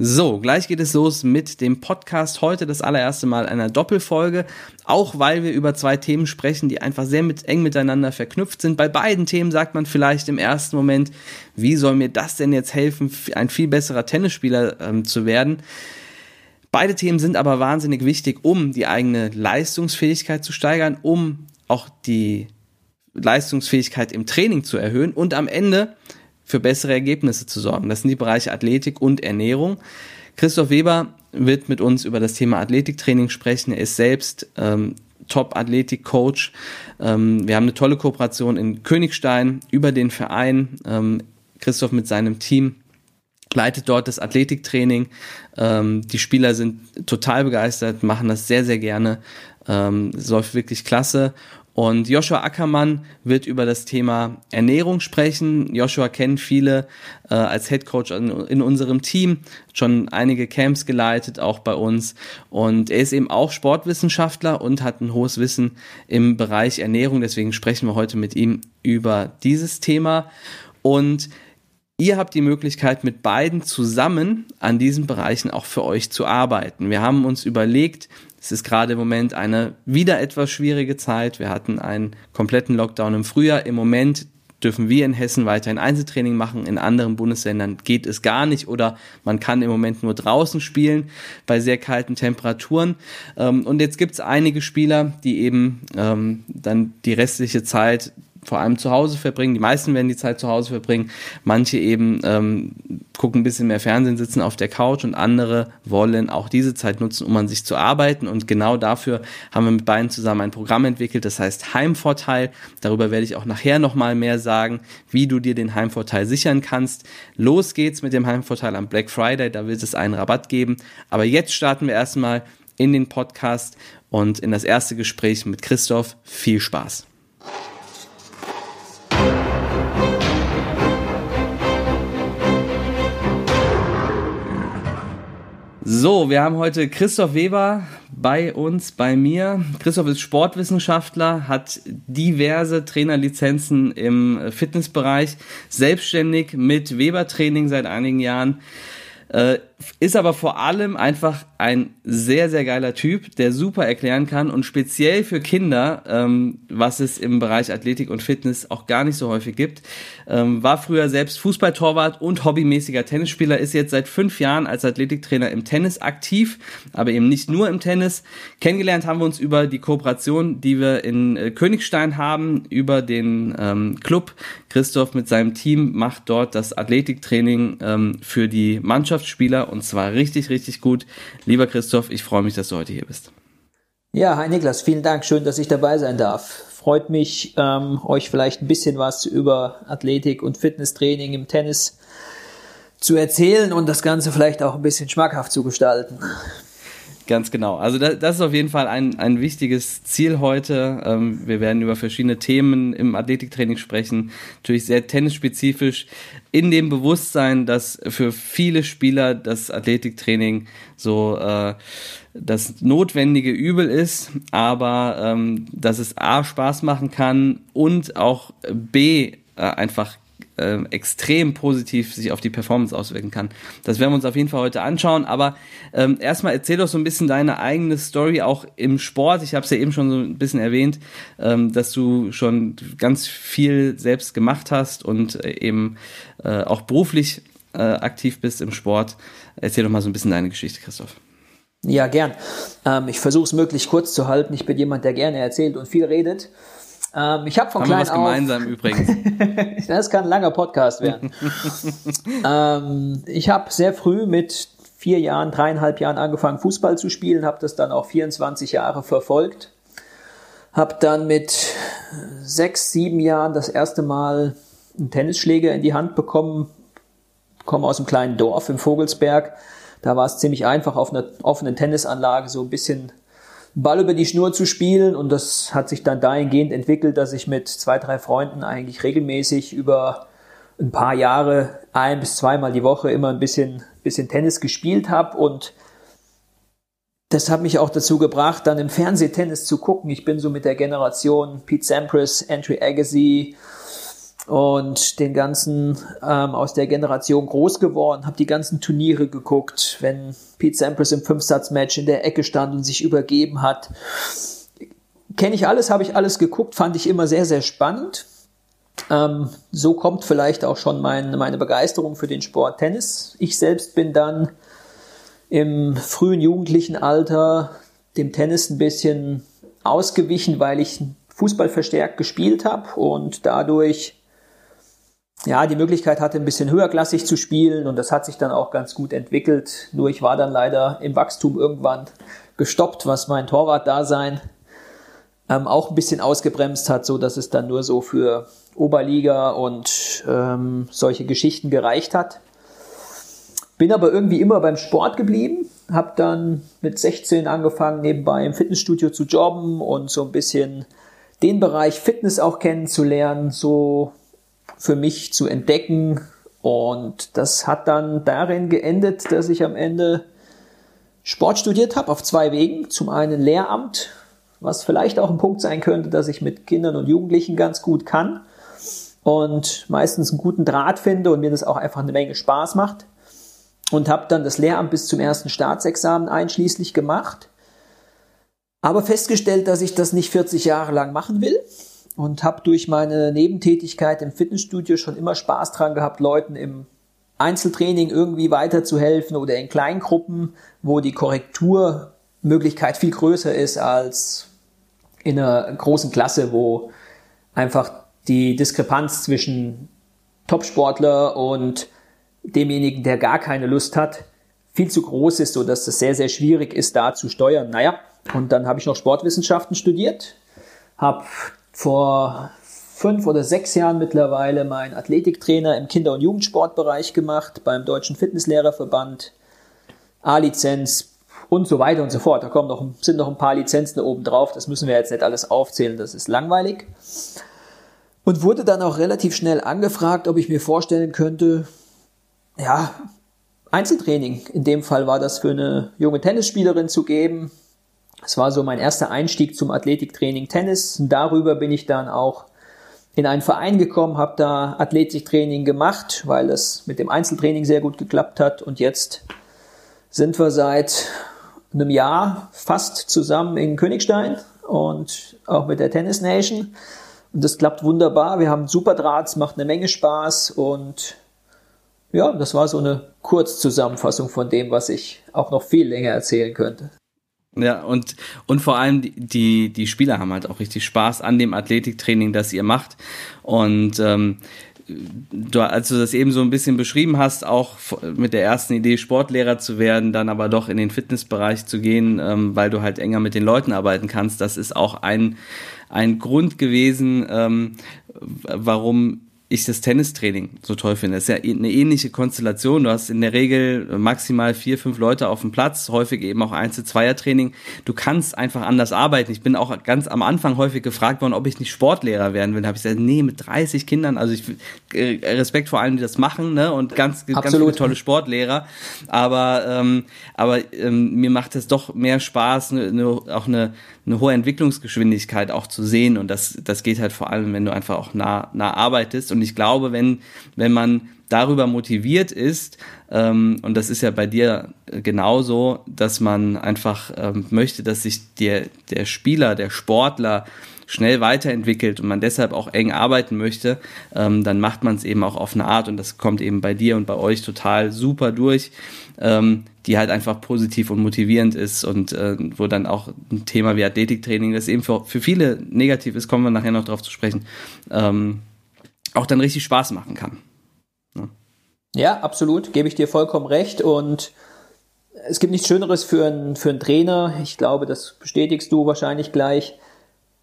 So, gleich geht es los mit dem Podcast. Heute das allererste Mal einer Doppelfolge, auch weil wir über zwei Themen sprechen, die einfach sehr mit, eng miteinander verknüpft sind. Bei beiden Themen sagt man vielleicht im ersten Moment, wie soll mir das denn jetzt helfen, ein viel besserer Tennisspieler ähm, zu werden? Beide Themen sind aber wahnsinnig wichtig, um die eigene Leistungsfähigkeit zu steigern, um auch die Leistungsfähigkeit im Training zu erhöhen und am Ende für bessere Ergebnisse zu sorgen. Das sind die Bereiche Athletik und Ernährung. Christoph Weber wird mit uns über das Thema Athletiktraining sprechen. Er ist selbst ähm, Top-Athletik-Coach. Ähm, wir haben eine tolle Kooperation in Königstein über den Verein. Ähm, Christoph mit seinem Team leitet dort das Athletiktraining. Ähm, die Spieler sind total begeistert, machen das sehr, sehr gerne. Ähm, es läuft wirklich klasse. Und Joshua Ackermann wird über das Thema Ernährung sprechen. Joshua kennt viele äh, als Head Coach in, in, unserem Team, schon einige Camps geleitet, auch bei uns. Und er ist eben auch Sportwissenschaftler und hat ein hohes Wissen im Bereich Ernährung. Deswegen sprechen wir heute mit ihm über dieses Thema. Und Ihr habt die Möglichkeit, mit beiden zusammen an diesen Bereichen auch für euch zu arbeiten. Wir haben uns überlegt, es ist gerade im Moment eine wieder etwas schwierige Zeit. Wir hatten einen kompletten Lockdown im Frühjahr. Im Moment dürfen wir in Hessen weiterhin Einzeltraining machen. In anderen Bundesländern geht es gar nicht oder man kann im Moment nur draußen spielen bei sehr kalten Temperaturen. Ähm, und jetzt gibt es einige Spieler, die eben ähm, dann die restliche Zeit vor allem zu Hause verbringen. Die meisten werden die Zeit zu Hause verbringen. Manche eben ähm, gucken ein bisschen mehr Fernsehen, sitzen auf der Couch und andere wollen auch diese Zeit nutzen, um an sich zu arbeiten. Und genau dafür haben wir mit beiden zusammen ein Programm entwickelt, das heißt Heimvorteil. Darüber werde ich auch nachher nochmal mehr sagen, wie du dir den Heimvorteil sichern kannst. Los geht's mit dem Heimvorteil am Black Friday, da wird es einen Rabatt geben. Aber jetzt starten wir erstmal in den Podcast und in das erste Gespräch mit Christoph. Viel Spaß. So, wir haben heute Christoph Weber bei uns, bei mir. Christoph ist Sportwissenschaftler, hat diverse Trainerlizenzen im Fitnessbereich, selbstständig mit Weber-Training seit einigen Jahren. Ist aber vor allem einfach ein sehr, sehr geiler Typ, der super erklären kann und speziell für Kinder, ähm, was es im Bereich Athletik und Fitness auch gar nicht so häufig gibt. Ähm, war früher selbst Fußballtorwart und hobbymäßiger Tennisspieler, ist jetzt seit fünf Jahren als Athletiktrainer im Tennis aktiv, aber eben nicht nur im Tennis. Kennengelernt haben wir uns über die Kooperation, die wir in äh, Königstein haben, über den ähm, Club. Christoph mit seinem Team macht dort das Athletiktraining ähm, für die Mannschaftsspieler und zwar richtig, richtig gut. Lieber Christoph, ich freue mich, dass du heute hier bist. Ja, hi Niklas, vielen Dank, schön, dass ich dabei sein darf. Freut mich, ähm, euch vielleicht ein bisschen was über Athletik und Fitnesstraining im Tennis zu erzählen und das Ganze vielleicht auch ein bisschen schmackhaft zu gestalten. Ganz genau. Also das, das ist auf jeden Fall ein, ein wichtiges Ziel heute. Ähm, wir werden über verschiedene Themen im Athletiktraining sprechen, natürlich sehr tennisspezifisch, in dem Bewusstsein, dass für viele Spieler das Athletiktraining so äh, das notwendige Übel ist, aber ähm, dass es A Spaß machen kann und auch B äh, einfach äh, extrem positiv sich auf die Performance auswirken kann. Das werden wir uns auf jeden Fall heute anschauen. Aber ähm, erstmal erzähl doch so ein bisschen deine eigene Story auch im Sport. Ich habe es ja eben schon so ein bisschen erwähnt, ähm, dass du schon ganz viel selbst gemacht hast und äh, eben äh, auch beruflich äh, aktiv bist im Sport. Erzähl doch mal so ein bisschen deine Geschichte, Christoph. Ja, gern. Ähm, ich versuche es möglichst kurz zu halten. Ich bin jemand, der gerne erzählt und viel redet. Ähm, ich habe von Haben klein wir was auf, gemeinsam übrigens. das kann ein langer Podcast werden. ähm, ich habe sehr früh mit vier Jahren, dreieinhalb Jahren angefangen, Fußball zu spielen, habe das dann auch 24 Jahre verfolgt. Habe dann mit sechs, sieben Jahren das erste Mal einen Tennisschläger in die Hand bekommen. Komme aus einem kleinen Dorf im Vogelsberg. Da war es ziemlich einfach, auf einer offenen Tennisanlage so ein bisschen Ball über die Schnur zu spielen. Und das hat sich dann dahingehend entwickelt, dass ich mit zwei, drei Freunden eigentlich regelmäßig über ein paar Jahre ein bis zweimal die Woche immer ein bisschen, bisschen Tennis gespielt habe und das hat mich auch dazu gebracht, dann im Fernsehtennis zu gucken. Ich bin so mit der Generation Pete Sampras, Andrew Agassi, und den ganzen ähm, aus der Generation groß geworden, habe die ganzen Turniere geguckt, wenn Pete Sampras im Fünfsatz-Match in der Ecke stand und sich übergeben hat. Kenne ich alles, habe ich alles geguckt, fand ich immer sehr, sehr spannend. Ähm, so kommt vielleicht auch schon mein, meine Begeisterung für den Sport Tennis. Ich selbst bin dann im frühen jugendlichen Alter dem Tennis ein bisschen ausgewichen, weil ich Fußball verstärkt gespielt habe und dadurch ja, die Möglichkeit hatte, ein bisschen höherklassig zu spielen und das hat sich dann auch ganz gut entwickelt. Nur ich war dann leider im Wachstum irgendwann gestoppt, was mein Torwartdasein ähm, auch ein bisschen ausgebremst hat, so dass es dann nur so für Oberliga und ähm, solche Geschichten gereicht hat. Bin aber irgendwie immer beim Sport geblieben, habe dann mit 16 angefangen, nebenbei im Fitnessstudio zu jobben und so ein bisschen den Bereich Fitness auch kennenzulernen, so für mich zu entdecken. Und das hat dann darin geendet, dass ich am Ende Sport studiert habe auf zwei Wegen. Zum einen Lehramt, was vielleicht auch ein Punkt sein könnte, dass ich mit Kindern und Jugendlichen ganz gut kann und meistens einen guten Draht finde und mir das auch einfach eine Menge Spaß macht. Und habe dann das Lehramt bis zum ersten Staatsexamen einschließlich gemacht. Aber festgestellt, dass ich das nicht 40 Jahre lang machen will, und habe durch meine Nebentätigkeit im Fitnessstudio schon immer Spaß dran gehabt, Leuten im Einzeltraining irgendwie weiterzuhelfen oder in Kleingruppen, wo die Korrekturmöglichkeit viel größer ist als in einer großen Klasse, wo einfach die Diskrepanz zwischen Topsportler und demjenigen, der gar keine Lust hat, viel zu groß ist, so dass es sehr, sehr schwierig ist, da zu steuern. Naja, und dann habe ich noch Sportwissenschaften studiert, habe vor fünf oder sechs Jahren mittlerweile mein Athletiktrainer im Kinder- und Jugendsportbereich gemacht, beim Deutschen Fitnesslehrerverband, A-Lizenz und so weiter und so fort. Da kommen noch, sind noch ein paar Lizenzen oben drauf, das müssen wir jetzt nicht alles aufzählen, das ist langweilig. Und wurde dann auch relativ schnell angefragt, ob ich mir vorstellen könnte, ja, Einzeltraining. In dem Fall war das für eine junge Tennisspielerin zu geben, es war so mein erster Einstieg zum Athletiktraining Tennis. Darüber bin ich dann auch in einen Verein gekommen, habe da Athletiktraining gemacht, weil es mit dem Einzeltraining sehr gut geklappt hat. Und jetzt sind wir seit einem Jahr fast zusammen in Königstein und auch mit der Tennis Nation. Und das klappt wunderbar. Wir haben super Drahts, macht eine Menge Spaß und ja, das war so eine Kurzzusammenfassung von dem, was ich auch noch viel länger erzählen könnte. Ja, und, und vor allem die, die, Spieler haben halt auch richtig Spaß an dem Athletiktraining, das ihr macht. Und ähm, du, als du das eben so ein bisschen beschrieben hast, auch mit der ersten Idee, Sportlehrer zu werden, dann aber doch in den Fitnessbereich zu gehen, ähm, weil du halt enger mit den Leuten arbeiten kannst, das ist auch ein, ein Grund gewesen, ähm, warum ich das Tennistraining so toll finde. Das ist ja eine ähnliche Konstellation. Du hast in der Regel maximal vier, fünf Leute auf dem Platz, häufig eben auch Einzel-Zweier-Training. Du kannst einfach anders arbeiten. Ich bin auch ganz am Anfang häufig gefragt worden, ob ich nicht Sportlehrer werden will. Da habe ich gesagt, nee, mit 30 Kindern, also ich äh, Respekt vor allen, die das machen, ne? Und ganz, Absolut. ganz viele tolle Sportlehrer. Aber, ähm, aber ähm, mir macht es doch mehr Spaß, ne, ne, auch eine, eine hohe Entwicklungsgeschwindigkeit auch zu sehen. Und das, das geht halt vor allem, wenn du einfach auch nah, nah arbeitest. Und ich glaube, wenn, wenn man darüber motiviert ist, ähm, und das ist ja bei dir genauso, dass man einfach ähm, möchte, dass sich der, der Spieler, der Sportler schnell weiterentwickelt und man deshalb auch eng arbeiten möchte, ähm, dann macht man es eben auch auf eine Art und das kommt eben bei dir und bei euch total super durch, ähm, die halt einfach positiv und motivierend ist und äh, wo dann auch ein Thema wie Athletiktraining, das eben für, für viele negativ ist, kommen wir nachher noch drauf zu sprechen, ähm, auch dann richtig Spaß machen kann. Ja. ja, absolut, gebe ich dir vollkommen recht und es gibt nichts Schöneres für einen, für einen Trainer, ich glaube, das bestätigst du wahrscheinlich gleich,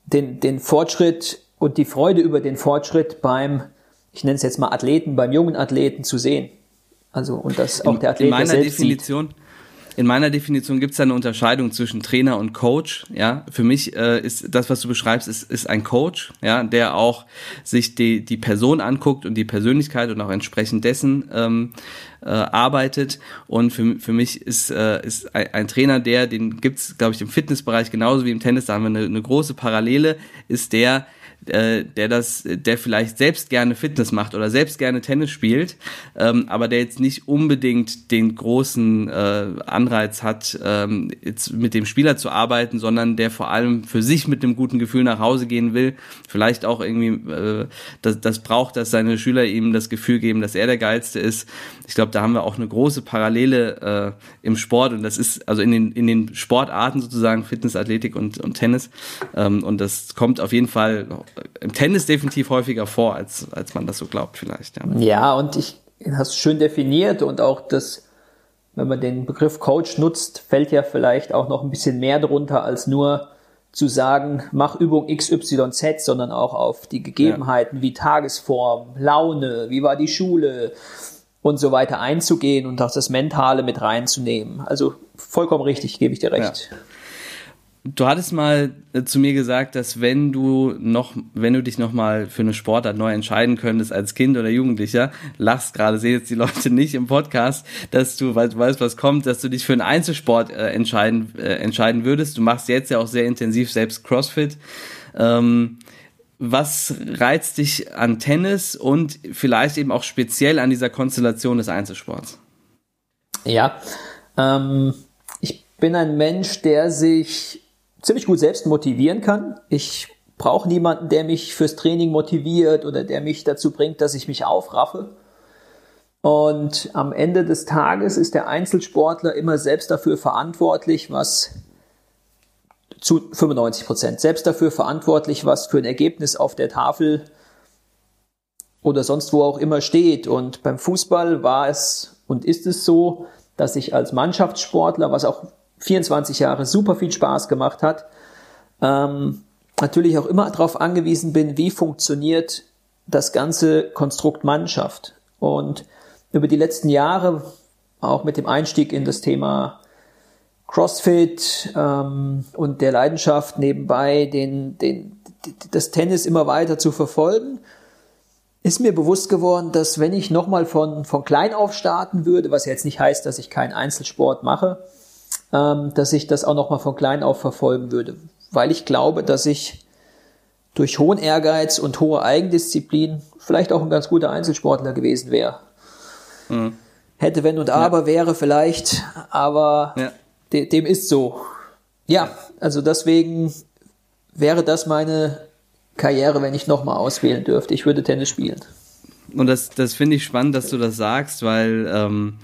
den, den Fortschritt und die Freude über den Fortschritt beim, ich nenne es jetzt mal Athleten, beim jungen Athleten zu sehen. Also, und das auch der Athlet in meiner selbst Definition, sieht. In meiner Definition gibt es eine Unterscheidung zwischen Trainer und Coach. Ja, für mich äh, ist das, was du beschreibst, ist, ist ein Coach, ja, der auch sich die, die Person anguckt und die Persönlichkeit und auch entsprechend dessen ähm, äh, arbeitet. Und für, für mich ist, äh, ist ein, ein Trainer, der, den gibt's, glaube ich, im Fitnessbereich genauso wie im Tennis, da haben wir eine, eine große Parallele, ist der, äh, der das, der vielleicht selbst gerne Fitness macht oder selbst gerne Tennis spielt, ähm, aber der jetzt nicht unbedingt den großen äh, Anreiz hat, ähm, jetzt mit dem Spieler zu arbeiten, sondern der vor allem für sich mit einem guten Gefühl nach Hause gehen will, vielleicht auch irgendwie äh, das, das braucht, dass seine Schüler ihm das Gefühl geben, dass er der Geilste ist. Ich glaube, da haben wir auch eine große Parallele äh, im Sport und das ist also in den, in den Sportarten sozusagen Fitness, Athletik und, und Tennis ähm, und das kommt auf jeden Fall im Tennis definitiv häufiger vor, als, als man das so glaubt vielleicht. Ja, ja und ich hast schön definiert und auch das, wenn man den Begriff Coach nutzt, fällt ja vielleicht auch noch ein bisschen mehr drunter als nur zu sagen, mach Übung XYZ, sondern auch auf die Gegebenheiten ja. wie Tagesform, Laune, wie war die Schule und so weiter einzugehen und auch das Mentale mit reinzunehmen. Also vollkommen richtig, gebe ich dir recht. Ja. Du hattest mal äh, zu mir gesagt, dass wenn du noch, wenn du dich noch mal für eine Sportart neu entscheiden könntest als Kind oder Jugendlicher, lachst gerade, sehen jetzt die Leute nicht im Podcast, dass du, weil du weißt, was kommt, dass du dich für einen Einzelsport äh, entscheiden äh, entscheiden würdest. Du machst jetzt ja auch sehr intensiv selbst CrossFit. Ähm, was reizt dich an Tennis und vielleicht eben auch speziell an dieser Konstellation des Einzelsports? Ja, ähm, ich bin ein Mensch, der sich ziemlich gut selbst motivieren kann. Ich brauche niemanden, der mich fürs Training motiviert oder der mich dazu bringt, dass ich mich aufraffe. Und am Ende des Tages ist der Einzelsportler immer selbst dafür verantwortlich, was zu 95 Prozent selbst dafür verantwortlich, was für ein Ergebnis auf der Tafel oder sonst wo auch immer steht. Und beim Fußball war es und ist es so, dass ich als Mannschaftssportler, was auch 24 Jahre super viel Spaß gemacht hat. Ähm, natürlich auch immer darauf angewiesen bin, wie funktioniert das ganze Konstrukt Mannschaft. Und über die letzten Jahre, auch mit dem Einstieg in das Thema CrossFit ähm, und der Leidenschaft nebenbei, den, den, das Tennis immer weiter zu verfolgen, ist mir bewusst geworden, dass wenn ich nochmal von, von klein auf starten würde, was jetzt nicht heißt, dass ich keinen Einzelsport mache, dass ich das auch nochmal von klein auf verfolgen würde. Weil ich glaube, dass ich durch hohen Ehrgeiz und hohe Eigendisziplin vielleicht auch ein ganz guter Einzelsportler gewesen wäre. Mhm. Hätte, wenn und aber ja. wäre vielleicht, aber ja. de dem ist so. Ja, also deswegen wäre das meine Karriere, wenn ich nochmal auswählen dürfte. Ich würde Tennis spielen. Und das, das finde ich spannend, dass du das sagst, weil ähm,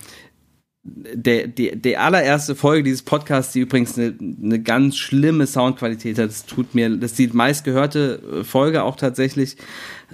der, die, die allererste Folge dieses Podcasts, die übrigens eine, eine ganz schlimme Soundqualität hat, das tut mir, das ist die meistgehörte äh, Folge auch tatsächlich,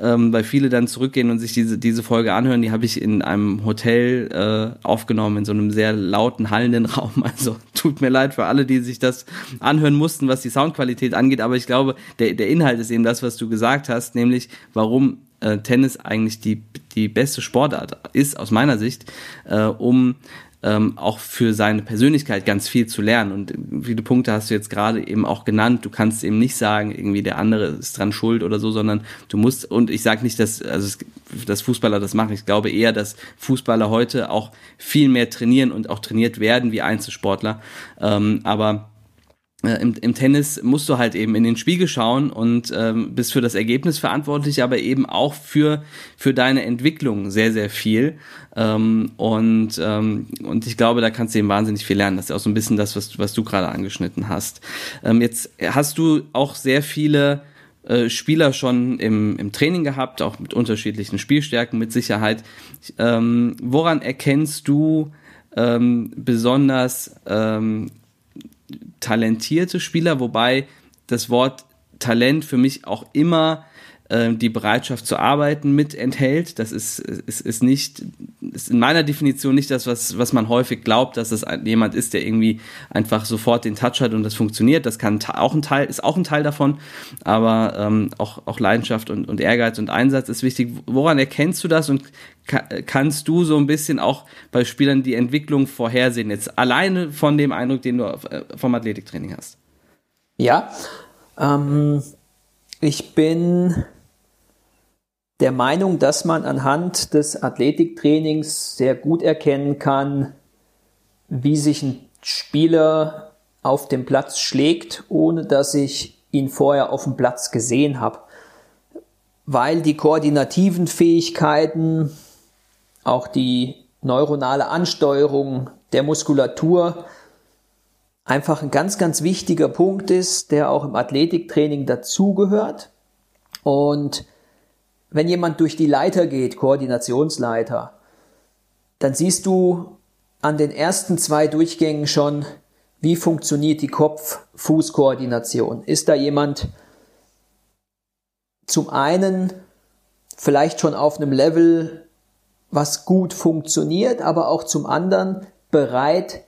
ähm, weil viele dann zurückgehen und sich diese, diese Folge anhören, die habe ich in einem Hotel äh, aufgenommen, in so einem sehr lauten, hallenden Raum. Also tut mir leid für alle, die sich das anhören mussten, was die Soundqualität angeht, aber ich glaube, der, der Inhalt ist eben das, was du gesagt hast, nämlich warum äh, Tennis eigentlich die, die beste Sportart ist, aus meiner Sicht, äh, um ähm, auch für seine Persönlichkeit ganz viel zu lernen. Und viele Punkte hast du jetzt gerade eben auch genannt. Du kannst eben nicht sagen, irgendwie der andere ist dran schuld oder so, sondern du musst, und ich sage nicht, dass, also, dass Fußballer das machen. Ich glaube eher, dass Fußballer heute auch viel mehr trainieren und auch trainiert werden wie Einzelsportler. Ähm, aber im, im Tennis musst du halt eben in den Spiegel schauen und ähm, bist für das Ergebnis verantwortlich, aber eben auch für, für deine Entwicklung sehr, sehr viel. Ähm, und, ähm, und ich glaube, da kannst du eben wahnsinnig viel lernen. Das ist auch so ein bisschen das, was, was du gerade angeschnitten hast. Ähm, jetzt hast du auch sehr viele äh, Spieler schon im, im Training gehabt, auch mit unterschiedlichen Spielstärken mit Sicherheit. Ähm, woran erkennst du ähm, besonders ähm, talentierte Spieler, wobei das Wort Talent für mich auch immer äh, die Bereitschaft zu arbeiten mit enthält. Das ist, ist, ist nicht, ist in meiner Definition nicht das, was, was man häufig glaubt, dass das jemand ist, der irgendwie einfach sofort den Touch hat und das funktioniert. Das kann auch ein Teil, ist auch ein Teil davon, aber ähm, auch, auch Leidenschaft und, und Ehrgeiz und Einsatz ist wichtig. Woran erkennst du das und kannst du so ein bisschen auch bei Spielern die Entwicklung vorhersehen, jetzt alleine von dem Eindruck, den du äh, vom Athletiktraining hast? Ja, ähm, ich bin der Meinung, dass man anhand des Athletiktrainings sehr gut erkennen kann, wie sich ein Spieler auf dem Platz schlägt, ohne dass ich ihn vorher auf dem Platz gesehen habe. weil die koordinativen Fähigkeiten, auch die neuronale Ansteuerung der Muskulatur einfach ein ganz, ganz wichtiger Punkt ist, der auch im Athletiktraining dazugehört. Und wenn jemand durch die Leiter geht, Koordinationsleiter, dann siehst du an den ersten zwei Durchgängen schon, wie funktioniert die Kopf-Fuß-Koordination. Ist da jemand zum einen vielleicht schon auf einem Level, was gut funktioniert, aber auch zum anderen bereit,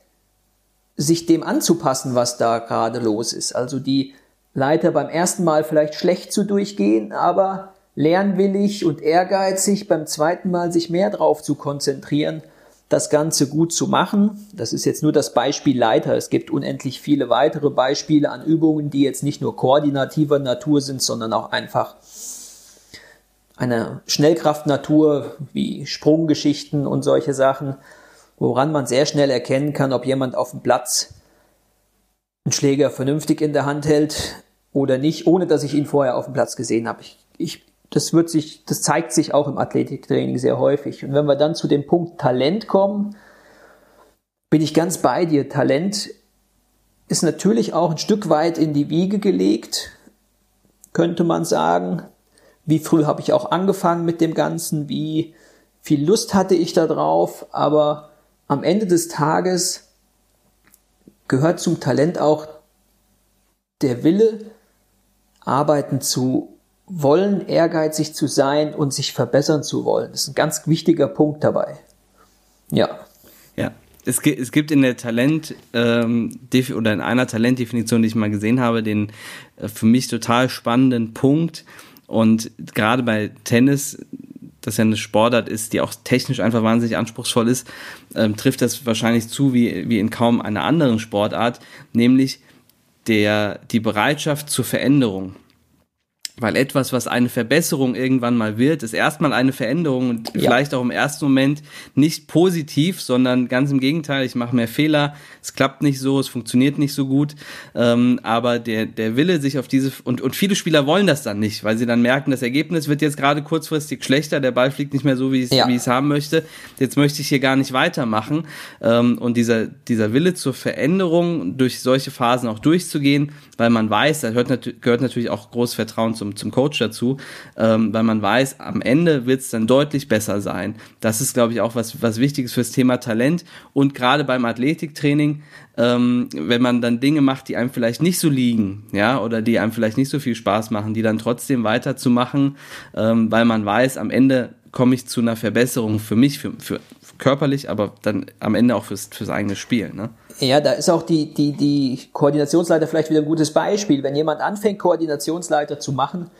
sich dem anzupassen, was da gerade los ist. Also die Leiter beim ersten Mal vielleicht schlecht zu durchgehen, aber lernwillig und ehrgeizig beim zweiten Mal sich mehr drauf zu konzentrieren, das Ganze gut zu machen. Das ist jetzt nur das Beispiel Leiter. Es gibt unendlich viele weitere Beispiele an Übungen, die jetzt nicht nur koordinativer Natur sind, sondern auch einfach eine Schnellkraftnatur wie Sprunggeschichten und solche Sachen, woran man sehr schnell erkennen kann, ob jemand auf dem Platz einen Schläger vernünftig in der Hand hält oder nicht, ohne dass ich ihn vorher auf dem Platz gesehen habe. Ich, ich, das wird sich, das zeigt sich auch im Athletiktraining sehr häufig. Und wenn wir dann zu dem Punkt Talent kommen, bin ich ganz bei dir. Talent ist natürlich auch ein Stück weit in die Wiege gelegt, könnte man sagen. Wie früh habe ich auch angefangen mit dem Ganzen? Wie viel Lust hatte ich da drauf? Aber am Ende des Tages gehört zum Talent auch der Wille, arbeiten zu wollen, ehrgeizig zu sein und sich verbessern zu wollen. Das ist ein ganz wichtiger Punkt dabei. Ja. Ja. Es, gibt in der Talent ähm, oder in einer Talentdefinition, die ich mal gesehen habe, den äh, für mich total spannenden Punkt. Und gerade bei Tennis, das ja eine Sportart ist, die auch technisch einfach wahnsinnig anspruchsvoll ist, ähm, trifft das wahrscheinlich zu wie, wie in kaum einer anderen Sportart, nämlich der, die Bereitschaft zur Veränderung. Weil etwas, was eine Verbesserung irgendwann mal wird, ist erstmal eine Veränderung und ja. vielleicht auch im ersten Moment nicht positiv, sondern ganz im Gegenteil, ich mache mehr Fehler, es klappt nicht so, es funktioniert nicht so gut. Ähm, aber der, der Wille, sich auf diese und, und viele Spieler wollen das dann nicht, weil sie dann merken, das Ergebnis wird jetzt gerade kurzfristig schlechter, der Ball fliegt nicht mehr so, wie ich es ja. wie haben möchte. Jetzt möchte ich hier gar nicht weitermachen. Ähm, und dieser, dieser Wille zur Veränderung, durch solche Phasen auch durchzugehen, weil man weiß, da gehört, gehört natürlich auch großes Vertrauen zum, zum Coach dazu, ähm, weil man weiß, am Ende wird es dann deutlich besser sein. Das ist, glaube ich, auch was, was Wichtiges fürs Thema Talent und gerade beim Athletiktraining, ähm, wenn man dann Dinge macht, die einem vielleicht nicht so liegen, ja, oder die einem vielleicht nicht so viel Spaß machen, die dann trotzdem weiterzumachen, ähm, weil man weiß, am Ende komme ich zu einer Verbesserung für mich, für, für körperlich, aber dann am Ende auch fürs, fürs eigene Spiel. Ne? Ja, da ist auch die, die, die Koordinationsleiter vielleicht wieder ein gutes Beispiel. Wenn jemand anfängt, Koordinationsleiter zu machen,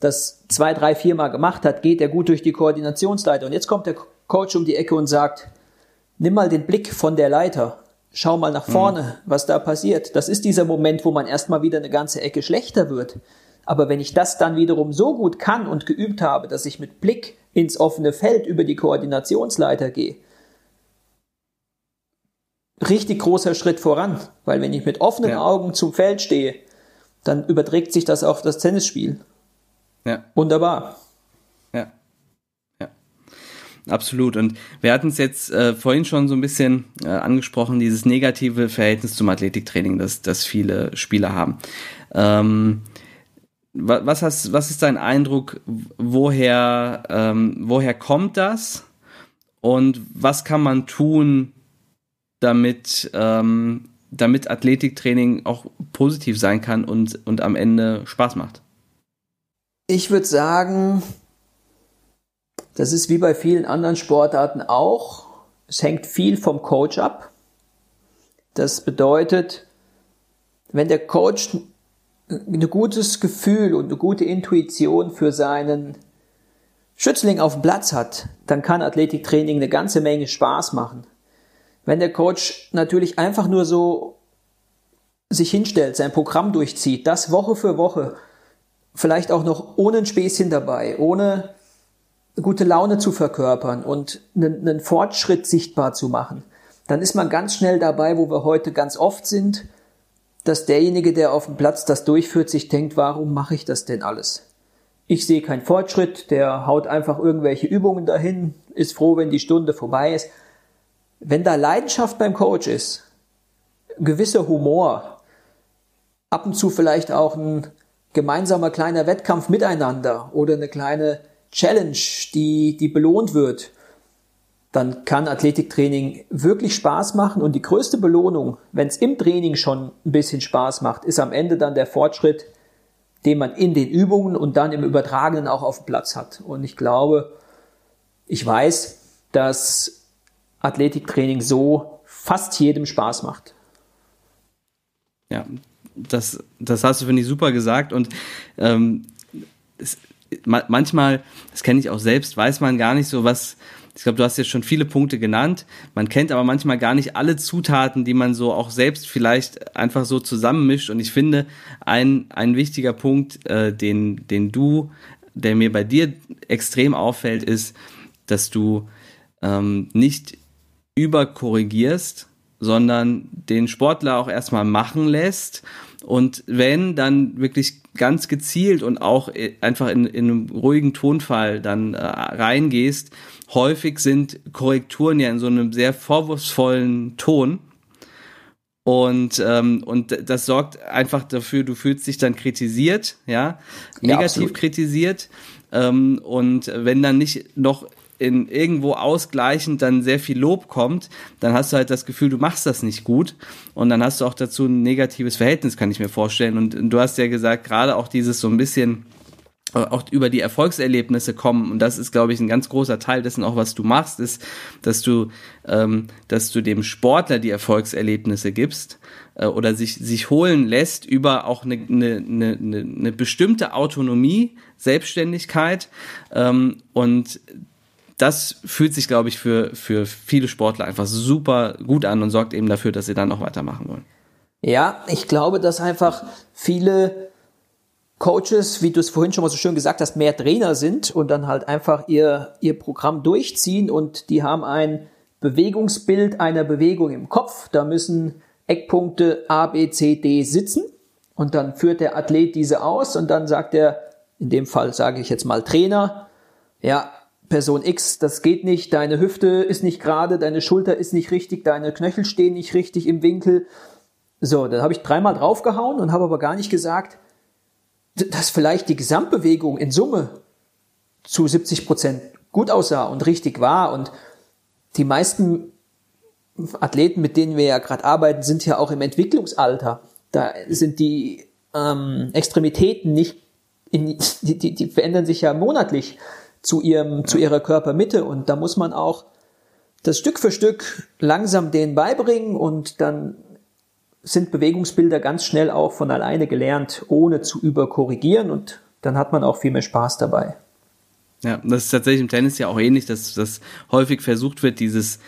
das zwei, drei, vier Mal gemacht hat, geht er gut durch die Koordinationsleiter. Und jetzt kommt der Coach um die Ecke und sagt, nimm mal den Blick von der Leiter. Schau mal nach vorne, mhm. was da passiert. Das ist dieser Moment, wo man erstmal wieder eine ganze Ecke schlechter wird. Aber wenn ich das dann wiederum so gut kann und geübt habe, dass ich mit Blick ins offene Feld über die Koordinationsleiter gehe, richtig großer Schritt voran, weil wenn ich mit offenen ja. Augen zum Feld stehe, dann überträgt sich das auf das Tennisspiel. Ja. Wunderbar. Ja. Ja. Absolut. Und wir hatten es jetzt äh, vorhin schon so ein bisschen äh, angesprochen, dieses negative Verhältnis zum Athletiktraining, das, das viele Spieler haben. Ähm, was, hast, was ist dein Eindruck, woher, ähm, woher kommt das? Und was kann man tun, damit, ähm, damit Athletiktraining auch positiv sein kann und, und am Ende Spaß macht? Ich würde sagen, das ist wie bei vielen anderen Sportarten auch. Es hängt viel vom Coach ab. Das bedeutet, wenn der Coach ein gutes Gefühl und eine gute Intuition für seinen Schützling auf dem Platz hat, dann kann Athletiktraining eine ganze Menge Spaß machen. Wenn der Coach natürlich einfach nur so sich hinstellt, sein Programm durchzieht, das Woche für Woche, vielleicht auch noch ohne ein Späßchen dabei, ohne gute Laune zu verkörpern und einen, einen Fortschritt sichtbar zu machen, dann ist man ganz schnell dabei, wo wir heute ganz oft sind, dass derjenige, der auf dem Platz das durchführt, sich denkt, warum mache ich das denn alles? ich sehe keinen Fortschritt, der haut einfach irgendwelche Übungen dahin, ist froh, wenn die Stunde vorbei ist. Wenn da Leidenschaft beim Coach ist, gewisser Humor, ab und zu vielleicht auch ein gemeinsamer kleiner Wettkampf miteinander oder eine kleine Challenge, die, die belohnt wird, dann kann Athletiktraining wirklich Spaß machen und die größte Belohnung, wenn es im Training schon ein bisschen Spaß macht, ist am Ende dann der Fortschritt, den man in den Übungen und dann im Übertragenen auch auf dem Platz hat. Und ich glaube, ich weiß, dass Athletiktraining so fast jedem Spaß macht. Ja, das, das hast du, finde ich, super gesagt. Und ähm, es, manchmal, das kenne ich auch selbst, weiß man gar nicht so, was, ich glaube, du hast jetzt schon viele Punkte genannt. Man kennt aber manchmal gar nicht alle Zutaten, die man so auch selbst vielleicht einfach so zusammenmischt. Und ich finde, ein, ein wichtiger Punkt, äh, den, den du, der mir bei dir extrem auffällt, ist, dass du ähm, nicht überkorrigierst, sondern den Sportler auch erstmal machen lässt und wenn, dann wirklich ganz gezielt und auch äh, einfach in, in einem ruhigen Tonfall dann äh, reingehst. Häufig sind Korrekturen ja in so einem sehr vorwurfsvollen Ton. Und, ähm, und das sorgt einfach dafür, du fühlst dich dann kritisiert, ja, negativ ja, kritisiert. Ähm, und wenn dann nicht noch in irgendwo ausgleichend dann sehr viel Lob kommt, dann hast du halt das Gefühl, du machst das nicht gut und dann hast du auch dazu ein negatives Verhältnis, kann ich mir vorstellen. Und du hast ja gesagt, gerade auch dieses so ein bisschen äh, auch über die Erfolgserlebnisse kommen und das ist glaube ich ein ganz großer Teil dessen auch was du machst ist dass du ähm, dass du dem Sportler die Erfolgserlebnisse gibst äh, oder sich sich holen lässt über auch eine, eine, eine, eine bestimmte Autonomie Selbstständigkeit ähm, und das fühlt sich, glaube ich, für, für viele Sportler einfach super gut an und sorgt eben dafür, dass sie dann noch weitermachen wollen. Ja, ich glaube, dass einfach viele Coaches, wie du es vorhin schon mal so schön gesagt hast, mehr Trainer sind und dann halt einfach ihr, ihr Programm durchziehen und die haben ein Bewegungsbild einer Bewegung im Kopf. Da müssen Eckpunkte A, B, C, D sitzen und dann führt der Athlet diese aus und dann sagt er, in dem Fall sage ich jetzt mal Trainer, ja, Person X, das geht nicht, deine Hüfte ist nicht gerade, deine Schulter ist nicht richtig, deine Knöchel stehen nicht richtig im Winkel. So, dann habe ich dreimal draufgehauen und habe aber gar nicht gesagt, dass vielleicht die Gesamtbewegung in Summe zu 70 Prozent gut aussah und richtig war. Und die meisten Athleten, mit denen wir ja gerade arbeiten, sind ja auch im Entwicklungsalter. Da sind die ähm, Extremitäten nicht, in, die, die, die verändern sich ja monatlich zu ihrem, ja. zu ihrer Körpermitte und da muss man auch das Stück für Stück langsam denen beibringen und dann sind Bewegungsbilder ganz schnell auch von alleine gelernt, ohne zu überkorrigieren und dann hat man auch viel mehr Spaß dabei. Ja, das ist tatsächlich im Tennis ja auch ähnlich, dass, dass häufig versucht wird, dieses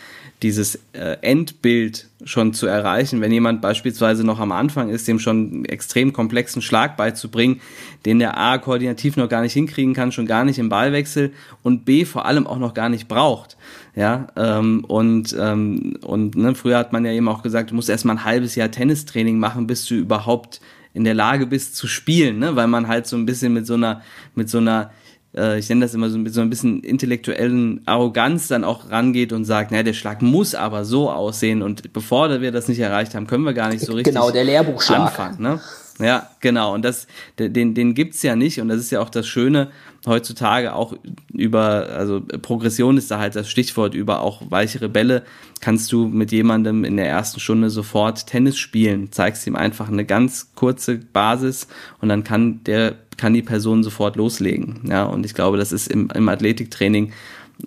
dieses äh, Endbild schon zu erreichen, wenn jemand beispielsweise noch am Anfang ist, dem schon einen extrem komplexen Schlag beizubringen, den der A koordinativ noch gar nicht hinkriegen kann, schon gar nicht im Ballwechsel und B vor allem auch noch gar nicht braucht. Ja, ähm, und, ähm, und ne, früher hat man ja eben auch gesagt, du musst erstmal ein halbes Jahr Tennistraining machen, bis du überhaupt in der Lage bist zu spielen, ne? weil man halt so ein bisschen mit so einer, mit so einer äh, ich nenne das immer so, mit so ein bisschen intellektuellen Arroganz dann auch rangeht und sagt, naja, der Schlag muss aber so aussehen und bevor wir das nicht erreicht haben, können wir gar nicht so richtig genau, der Lehrbuchschlag. anfangen. Ne? Ja, genau. Und das, den, den gibt's ja nicht. Und das ist ja auch das Schöne heutzutage auch über, also Progression ist da halt das Stichwort über auch weichere Bälle. Kannst du mit jemandem in der ersten Stunde sofort Tennis spielen, zeigst ihm einfach eine ganz kurze Basis und dann kann der, kann die Person sofort loslegen. Ja, und ich glaube, das ist im, im Athletiktraining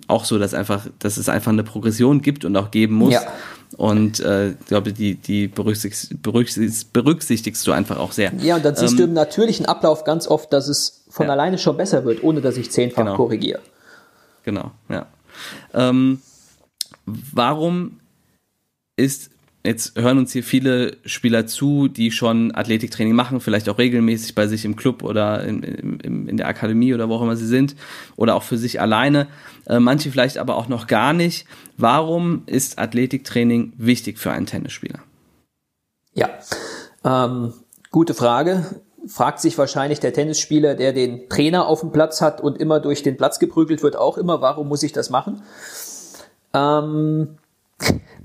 auch so, dass einfach, dass es einfach eine Progression gibt und auch geben muss. Ja. Und äh, ich glaube, die, die berücksichtigst, berücksichtigst, berücksichtigst du einfach auch sehr. Ja, und dann siehst ähm, du im natürlichen Ablauf ganz oft, dass es von ja. alleine schon besser wird, ohne dass ich zehnfach genau. korrigiere. Genau, ja. Ähm, warum ist Jetzt hören uns hier viele Spieler zu, die schon Athletiktraining machen, vielleicht auch regelmäßig bei sich im Club oder in, in, in der Akademie oder wo auch immer sie sind oder auch für sich alleine. Äh, manche vielleicht aber auch noch gar nicht. Warum ist Athletiktraining wichtig für einen Tennisspieler? Ja, ähm, gute Frage. fragt sich wahrscheinlich der Tennisspieler, der den Trainer auf dem Platz hat und immer durch den Platz geprügelt wird, auch immer, warum muss ich das machen? Ähm,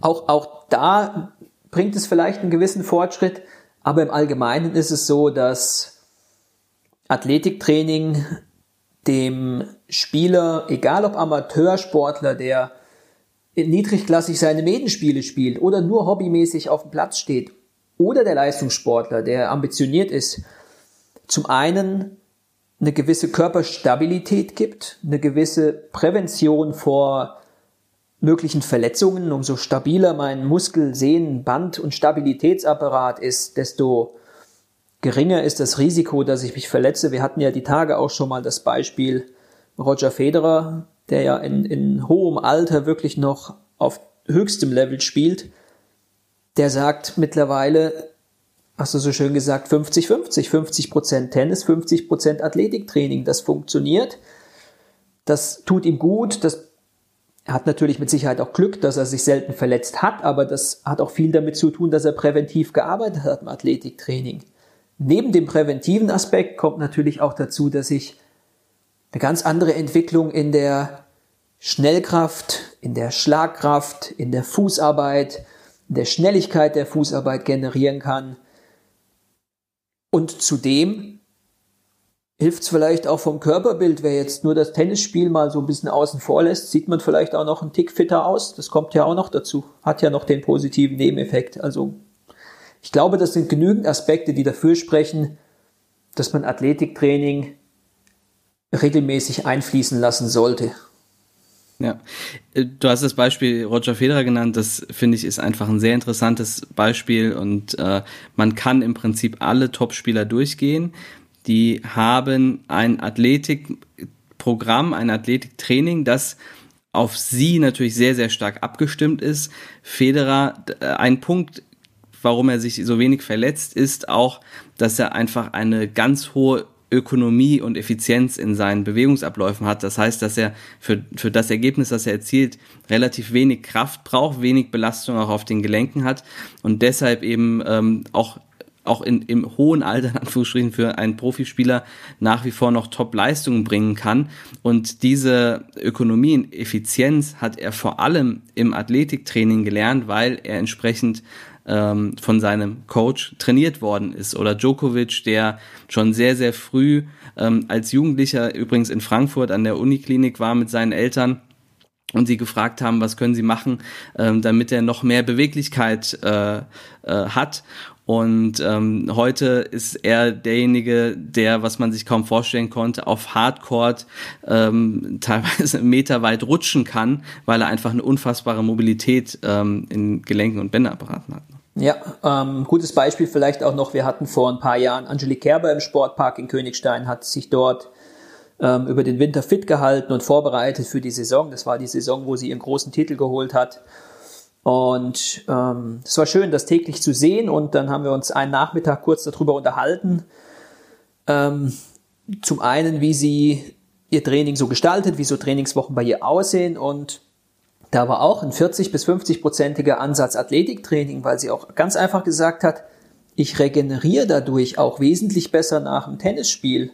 auch, auch da bringt es vielleicht einen gewissen Fortschritt, aber im Allgemeinen ist es so, dass Athletiktraining dem Spieler, egal ob Amateursportler, der niedrigklassig seine Medenspiele spielt oder nur hobbymäßig auf dem Platz steht, oder der Leistungssportler, der ambitioniert ist, zum einen eine gewisse Körperstabilität gibt, eine gewisse Prävention vor möglichen Verletzungen. Umso stabiler mein Muskel-, Sehnen-, Band- und Stabilitätsapparat ist, desto geringer ist das Risiko, dass ich mich verletze. Wir hatten ja die Tage auch schon mal das Beispiel Roger Federer, der ja in, in hohem Alter wirklich noch auf höchstem Level spielt. Der sagt mittlerweile, hast du so schön gesagt, 50-50, 50 Prozent Tennis, 50 Prozent Athletiktraining. Das funktioniert. Das tut ihm gut. Das er hat natürlich mit Sicherheit auch Glück, dass er sich selten verletzt hat, aber das hat auch viel damit zu tun, dass er präventiv gearbeitet hat im Athletiktraining. Neben dem präventiven Aspekt kommt natürlich auch dazu, dass ich eine ganz andere Entwicklung in der Schnellkraft, in der Schlagkraft, in der Fußarbeit, in der Schnelligkeit der Fußarbeit generieren kann. Und zudem hilft es vielleicht auch vom Körperbild, wer jetzt nur das Tennisspiel mal so ein bisschen außen vor lässt, sieht man vielleicht auch noch einen Tick fitter aus. Das kommt ja auch noch dazu. Hat ja noch den positiven Nebeneffekt. Also ich glaube, das sind genügend Aspekte, die dafür sprechen, dass man Athletiktraining regelmäßig einfließen lassen sollte. Ja, äh, du hast das Beispiel Roger Federer genannt. Das finde ich ist einfach ein sehr interessantes Beispiel und äh, man kann im Prinzip alle Topspieler durchgehen. Die haben ein Athletikprogramm, ein Athletiktraining, das auf sie natürlich sehr, sehr stark abgestimmt ist. Federer, äh, ein Punkt, warum er sich so wenig verletzt, ist auch, dass er einfach eine ganz hohe Ökonomie und Effizienz in seinen Bewegungsabläufen hat. Das heißt, dass er für, für das Ergebnis, das er erzielt, relativ wenig Kraft braucht, wenig Belastung auch auf den Gelenken hat und deshalb eben ähm, auch auch in, im hohen Alter, in Anführungsstrichen, für einen Profispieler nach wie vor noch Top-Leistungen bringen kann. Und diese Ökonomie und Effizienz hat er vor allem im Athletiktraining gelernt, weil er entsprechend ähm, von seinem Coach trainiert worden ist. Oder Djokovic, der schon sehr, sehr früh ähm, als Jugendlicher übrigens in Frankfurt an der Uniklinik war mit seinen Eltern und sie gefragt haben, was können sie machen, ähm, damit er noch mehr Beweglichkeit äh, äh, hat. Und ähm, heute ist er derjenige, der, was man sich kaum vorstellen konnte, auf Hardcore ähm, teilweise meterweit rutschen kann, weil er einfach eine unfassbare Mobilität ähm, in Gelenken und Bänderapparaten hat. Ja, ähm, gutes Beispiel vielleicht auch noch, wir hatten vor ein paar Jahren Angelique Kerber im Sportpark in Königstein, hat sich dort ähm, über den Winter fit gehalten und vorbereitet für die Saison. Das war die Saison, wo sie ihren großen Titel geholt hat. Und ähm, es war schön, das täglich zu sehen. Und dann haben wir uns einen Nachmittag kurz darüber unterhalten. Ähm, zum einen, wie sie ihr Training so gestaltet, wie so Trainingswochen bei ihr aussehen und da war auch ein 40 bis 50 prozentiger Ansatz Athletiktraining, weil sie auch ganz einfach gesagt hat, ich regeneriere dadurch auch wesentlich besser nach dem Tennisspiel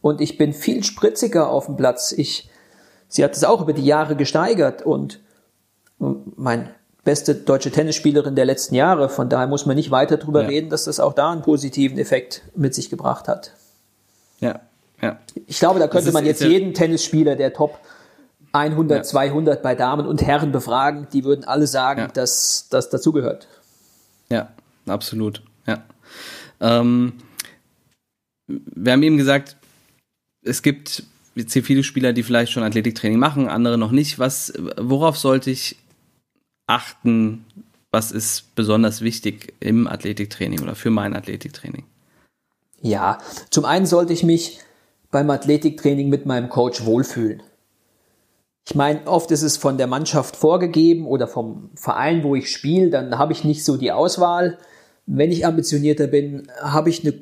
und ich bin viel spritziger auf dem Platz. Ich, sie hat es auch über die Jahre gesteigert und mein beste deutsche Tennisspielerin der letzten Jahre. Von daher muss man nicht weiter drüber ja. reden, dass das auch da einen positiven Effekt mit sich gebracht hat. Ja, ja. Ich glaube, da könnte man jetzt jeden Tennisspieler, der Top 100, ja. 200 bei Damen und Herren befragen, die würden alle sagen, ja. dass das dazugehört. Ja, absolut. Ja. Ähm, wir haben eben gesagt, es gibt jetzt hier viele Spieler, die vielleicht schon Athletiktraining machen, andere noch nicht. Was, worauf sollte ich achten? Was ist besonders wichtig im Athletiktraining oder für mein Athletiktraining? Ja, zum einen sollte ich mich beim Athletiktraining mit meinem Coach wohlfühlen. Ich meine, oft ist es von der Mannschaft vorgegeben oder vom Verein, wo ich spiele, dann habe ich nicht so die Auswahl. Wenn ich ambitionierter bin, habe ich eine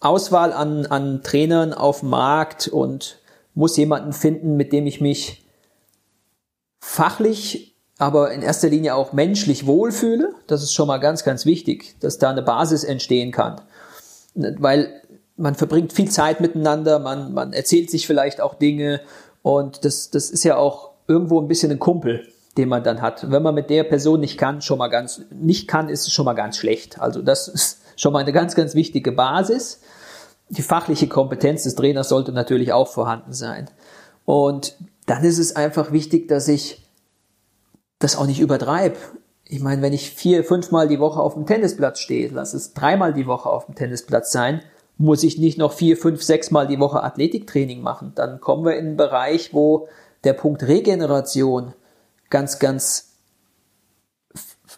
Auswahl an, an Trainern auf dem Markt und muss jemanden finden, mit dem ich mich fachlich, aber in erster Linie auch menschlich wohlfühle. Das ist schon mal ganz, ganz wichtig, dass da eine Basis entstehen kann. Weil man verbringt viel Zeit miteinander, man, man erzählt sich vielleicht auch Dinge und das, das ist ja auch irgendwo ein bisschen ein Kumpel, den man dann hat. Wenn man mit der Person nicht kann, schon mal ganz, nicht kann, ist es schon mal ganz schlecht. Also das ist schon mal eine ganz, ganz wichtige Basis. Die fachliche Kompetenz des Trainers sollte natürlich auch vorhanden sein. Und dann ist es einfach wichtig, dass ich das auch nicht übertreibe. Ich meine, wenn ich vier, fünfmal die Woche auf dem Tennisplatz stehe, lass es dreimal die Woche auf dem Tennisplatz sein, muss ich nicht noch vier, fünf, sechsmal die Woche Athletiktraining machen. Dann kommen wir in einen Bereich, wo der Punkt Regeneration ganz, ganz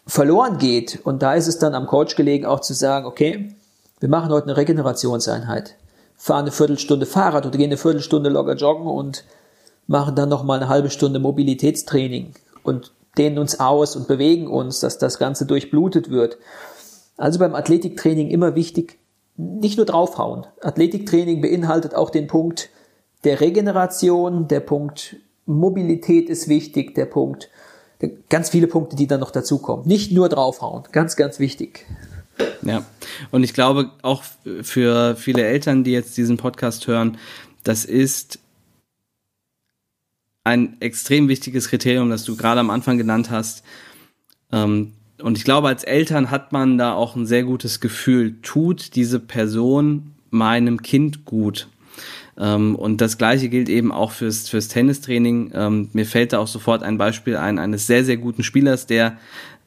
verloren geht. Und da ist es dann am Coach gelegen, auch zu sagen, okay, wir machen heute eine Regenerationseinheit. Fahren eine Viertelstunde Fahrrad oder gehen eine Viertelstunde locker joggen und machen dann nochmal eine halbe Stunde Mobilitätstraining und dehnen uns aus und bewegen uns, dass das Ganze durchblutet wird. Also beim Athletiktraining immer wichtig, nicht nur draufhauen. Athletiktraining beinhaltet auch den Punkt der Regeneration, der Punkt Mobilität ist wichtig, der Punkt, ganz viele Punkte, die dann noch dazukommen. Nicht nur draufhauen, ganz, ganz wichtig. Ja, und ich glaube auch für viele Eltern, die jetzt diesen Podcast hören, das ist ein extrem wichtiges Kriterium, das du gerade am Anfang genannt hast. Ähm, und ich glaube, als Eltern hat man da auch ein sehr gutes Gefühl, tut diese Person meinem Kind gut. Ähm, und das Gleiche gilt eben auch fürs, fürs Tennistraining. Ähm, mir fällt da auch sofort ein Beispiel ein eines sehr, sehr guten Spielers, der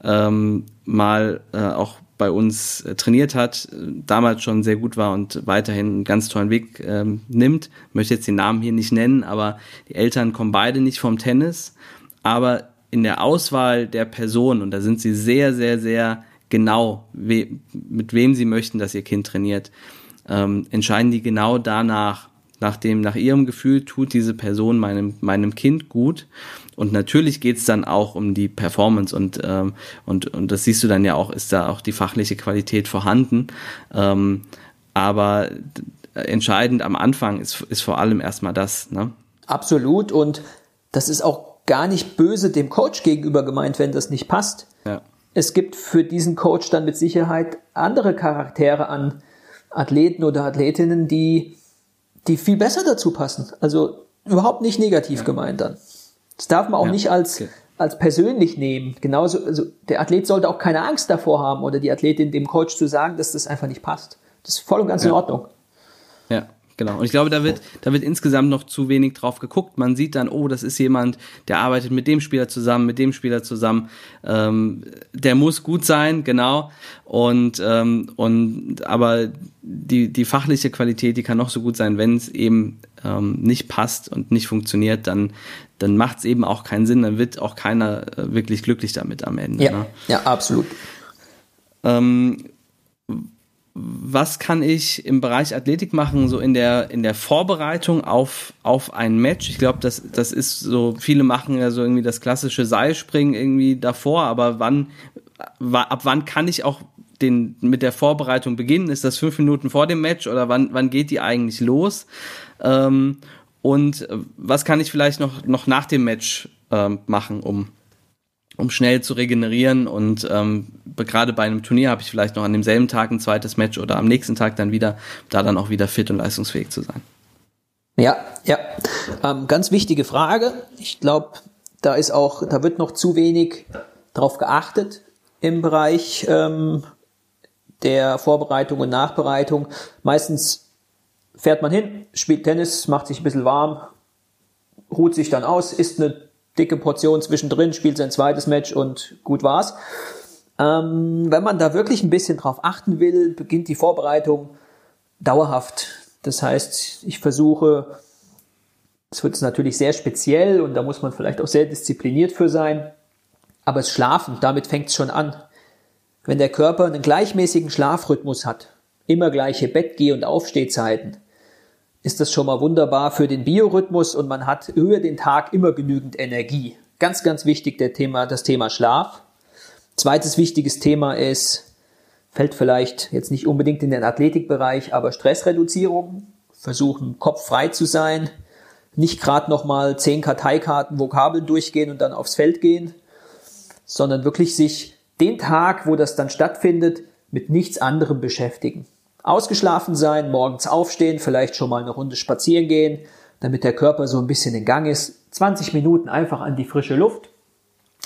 ähm, mal äh, auch bei uns äh, trainiert hat, damals schon sehr gut war und weiterhin einen ganz tollen Weg ähm, nimmt. Ich möchte jetzt den Namen hier nicht nennen, aber die Eltern kommen beide nicht vom Tennis. Aber in der Auswahl der Person, und da sind sie sehr, sehr, sehr genau, we mit wem sie möchten, dass ihr Kind trainiert, ähm, entscheiden die genau danach, nach dem, nach ihrem Gefühl tut diese Person meinem, meinem Kind gut. Und natürlich geht's dann auch um die Performance und, ähm, und, und das siehst du dann ja auch, ist da auch die fachliche Qualität vorhanden. Ähm, aber entscheidend am Anfang ist, ist vor allem erstmal das. Ne? Absolut. Und das ist auch gar nicht böse dem Coach gegenüber gemeint, wenn das nicht passt. Ja. Es gibt für diesen Coach dann mit Sicherheit andere Charaktere an Athleten oder Athletinnen, die die viel besser dazu passen. Also überhaupt nicht negativ ja. gemeint dann. Das darf man auch ja. nicht als, okay. als persönlich nehmen. Genauso, also der Athlet sollte auch keine Angst davor haben oder die Athletin dem Coach zu sagen, dass das einfach nicht passt. Das ist voll und ganz ja. in Ordnung. Genau. Und ich glaube, da wird, da wird insgesamt noch zu wenig drauf geguckt. Man sieht dann, oh, das ist jemand, der arbeitet mit dem Spieler zusammen, mit dem Spieler zusammen. Ähm, der muss gut sein, genau. Und, ähm, und aber die, die fachliche Qualität, die kann noch so gut sein, wenn es eben ähm, nicht passt und nicht funktioniert, dann, dann macht es eben auch keinen Sinn, dann wird auch keiner äh, wirklich glücklich damit am Ende. Ja, ne? ja absolut. Ähm, was kann ich im Bereich Athletik machen, so in der, in der Vorbereitung auf, auf ein Match? Ich glaube, das, das ist so, viele machen ja so irgendwie das klassische Seilspringen irgendwie davor, aber wann, ab wann kann ich auch den, mit der Vorbereitung beginnen? Ist das fünf Minuten vor dem Match oder wann, wann geht die eigentlich los? Ähm, und was kann ich vielleicht noch, noch nach dem Match ähm, machen, um um schnell zu regenerieren. Und ähm, gerade bei einem Turnier habe ich vielleicht noch an demselben Tag ein zweites Match oder am nächsten Tag dann wieder, da dann auch wieder fit und leistungsfähig zu sein. Ja, ja. Ähm, ganz wichtige Frage. Ich glaube, da ist auch, da wird noch zu wenig drauf geachtet im Bereich ähm, der Vorbereitung und Nachbereitung. Meistens fährt man hin, spielt Tennis, macht sich ein bisschen warm, ruht sich dann aus, isst eine dicke Portion zwischendrin, spielt sein zweites Match und gut war's. Ähm, wenn man da wirklich ein bisschen drauf achten will, beginnt die Vorbereitung dauerhaft. Das heißt, ich versuche, es wird natürlich sehr speziell und da muss man vielleicht auch sehr diszipliniert für sein, aber das Schlafen, damit fängt es schon an. Wenn der Körper einen gleichmäßigen Schlafrhythmus hat, immer gleiche Bettgeh- und Aufstehzeiten, ist das schon mal wunderbar für den Biorhythmus und man hat über den Tag immer genügend Energie. Ganz, ganz wichtig der Thema, das Thema Schlaf. Zweites wichtiges Thema ist, fällt vielleicht jetzt nicht unbedingt in den Athletikbereich, aber Stressreduzierung. Versuchen, Kopf frei zu sein. Nicht gerade nochmal zehn Karteikarten, Vokabeln durchgehen und dann aufs Feld gehen, sondern wirklich sich den Tag, wo das dann stattfindet, mit nichts anderem beschäftigen. Ausgeschlafen sein, morgens aufstehen, vielleicht schon mal eine Runde spazieren gehen, damit der Körper so ein bisschen in Gang ist. 20 Minuten einfach an die frische Luft,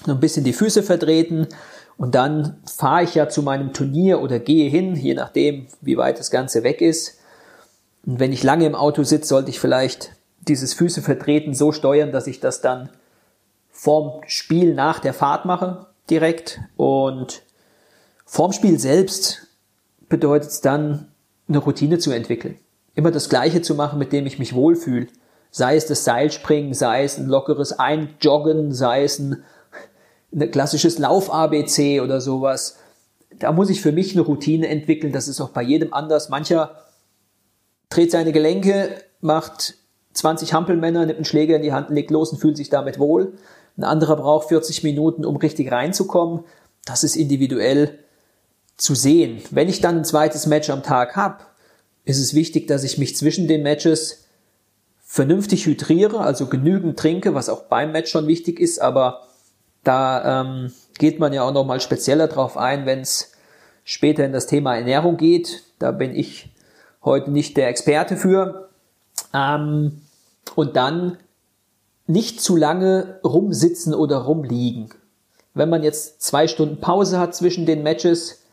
noch ein bisschen die Füße vertreten und dann fahre ich ja zu meinem Turnier oder gehe hin, je nachdem, wie weit das Ganze weg ist. Und wenn ich lange im Auto sitze, sollte ich vielleicht dieses Füße vertreten so steuern, dass ich das dann vorm Spiel nach der Fahrt mache, direkt. Und vorm Spiel selbst bedeutet es dann, eine Routine zu entwickeln. Immer das Gleiche zu machen, mit dem ich mich wohlfühle. Sei es das Seilspringen, sei es ein lockeres Einjoggen, sei es ein, ein klassisches Lauf-ABC oder sowas. Da muss ich für mich eine Routine entwickeln. Das ist auch bei jedem anders. Mancher dreht seine Gelenke, macht 20 Hampelmänner, nimmt einen Schläger in die Hand, legt los und fühlt sich damit wohl. Ein anderer braucht 40 Minuten, um richtig reinzukommen. Das ist individuell zu sehen. Wenn ich dann ein zweites Match am Tag habe, ist es wichtig, dass ich mich zwischen den Matches vernünftig hydriere, also genügend trinke, was auch beim Match schon wichtig ist, aber da ähm, geht man ja auch nochmal spezieller drauf ein, wenn es später in das Thema Ernährung geht. Da bin ich heute nicht der Experte für. Ähm, und dann nicht zu lange rumsitzen oder rumliegen. Wenn man jetzt zwei Stunden Pause hat zwischen den Matches,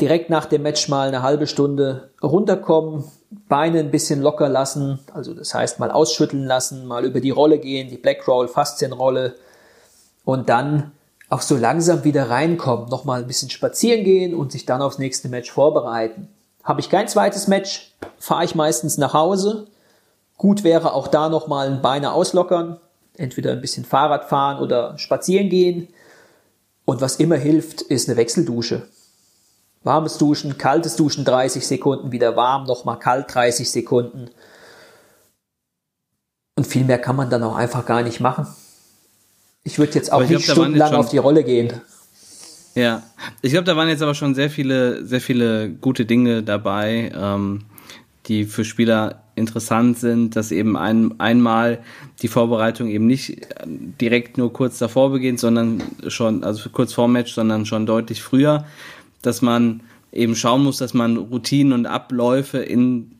direkt nach dem Match mal eine halbe Stunde runterkommen, Beine ein bisschen locker lassen, also das heißt mal ausschütteln lassen, mal über die Rolle gehen, die Black Roll, Faszienrolle und dann auch so langsam wieder reinkommen, nochmal ein bisschen spazieren gehen und sich dann aufs nächste Match vorbereiten. Habe ich kein zweites Match, fahre ich meistens nach Hause, Gut wäre auch da nochmal ein Beine auslockern, entweder ein bisschen Fahrrad fahren oder spazieren gehen. Und was immer hilft, ist eine Wechseldusche. Warmes Duschen, kaltes Duschen 30 Sekunden, wieder warm, nochmal kalt 30 Sekunden. Und viel mehr kann man dann auch einfach gar nicht machen. Ich würde jetzt auch nicht glaub, stundenlang auf die Rolle gehen. Ja, ich glaube, da waren jetzt aber schon sehr viele, sehr viele gute Dinge dabei, ähm, die für Spieler interessant sind, dass eben ein, einmal die Vorbereitung eben nicht direkt nur kurz davor beginnt, sondern schon, also kurz vor Match, sondern schon deutlich früher, dass man eben schauen muss, dass man Routinen und Abläufe in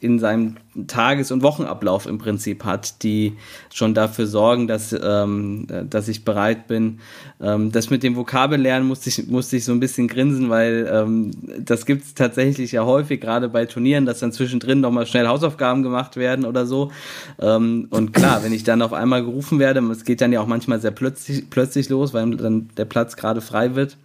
in seinem Tages- und Wochenablauf im Prinzip hat, die schon dafür sorgen, dass, ähm, dass ich bereit bin. Ähm, das mit dem Vokabellernen musste ich, musste ich so ein bisschen grinsen, weil ähm, das gibt es tatsächlich ja häufig, gerade bei Turnieren, dass dann zwischendrin nochmal schnell Hausaufgaben gemacht werden oder so. Ähm, und klar, wenn ich dann auf einmal gerufen werde, es geht dann ja auch manchmal sehr plötzlich, plötzlich los, weil dann der Platz gerade frei wird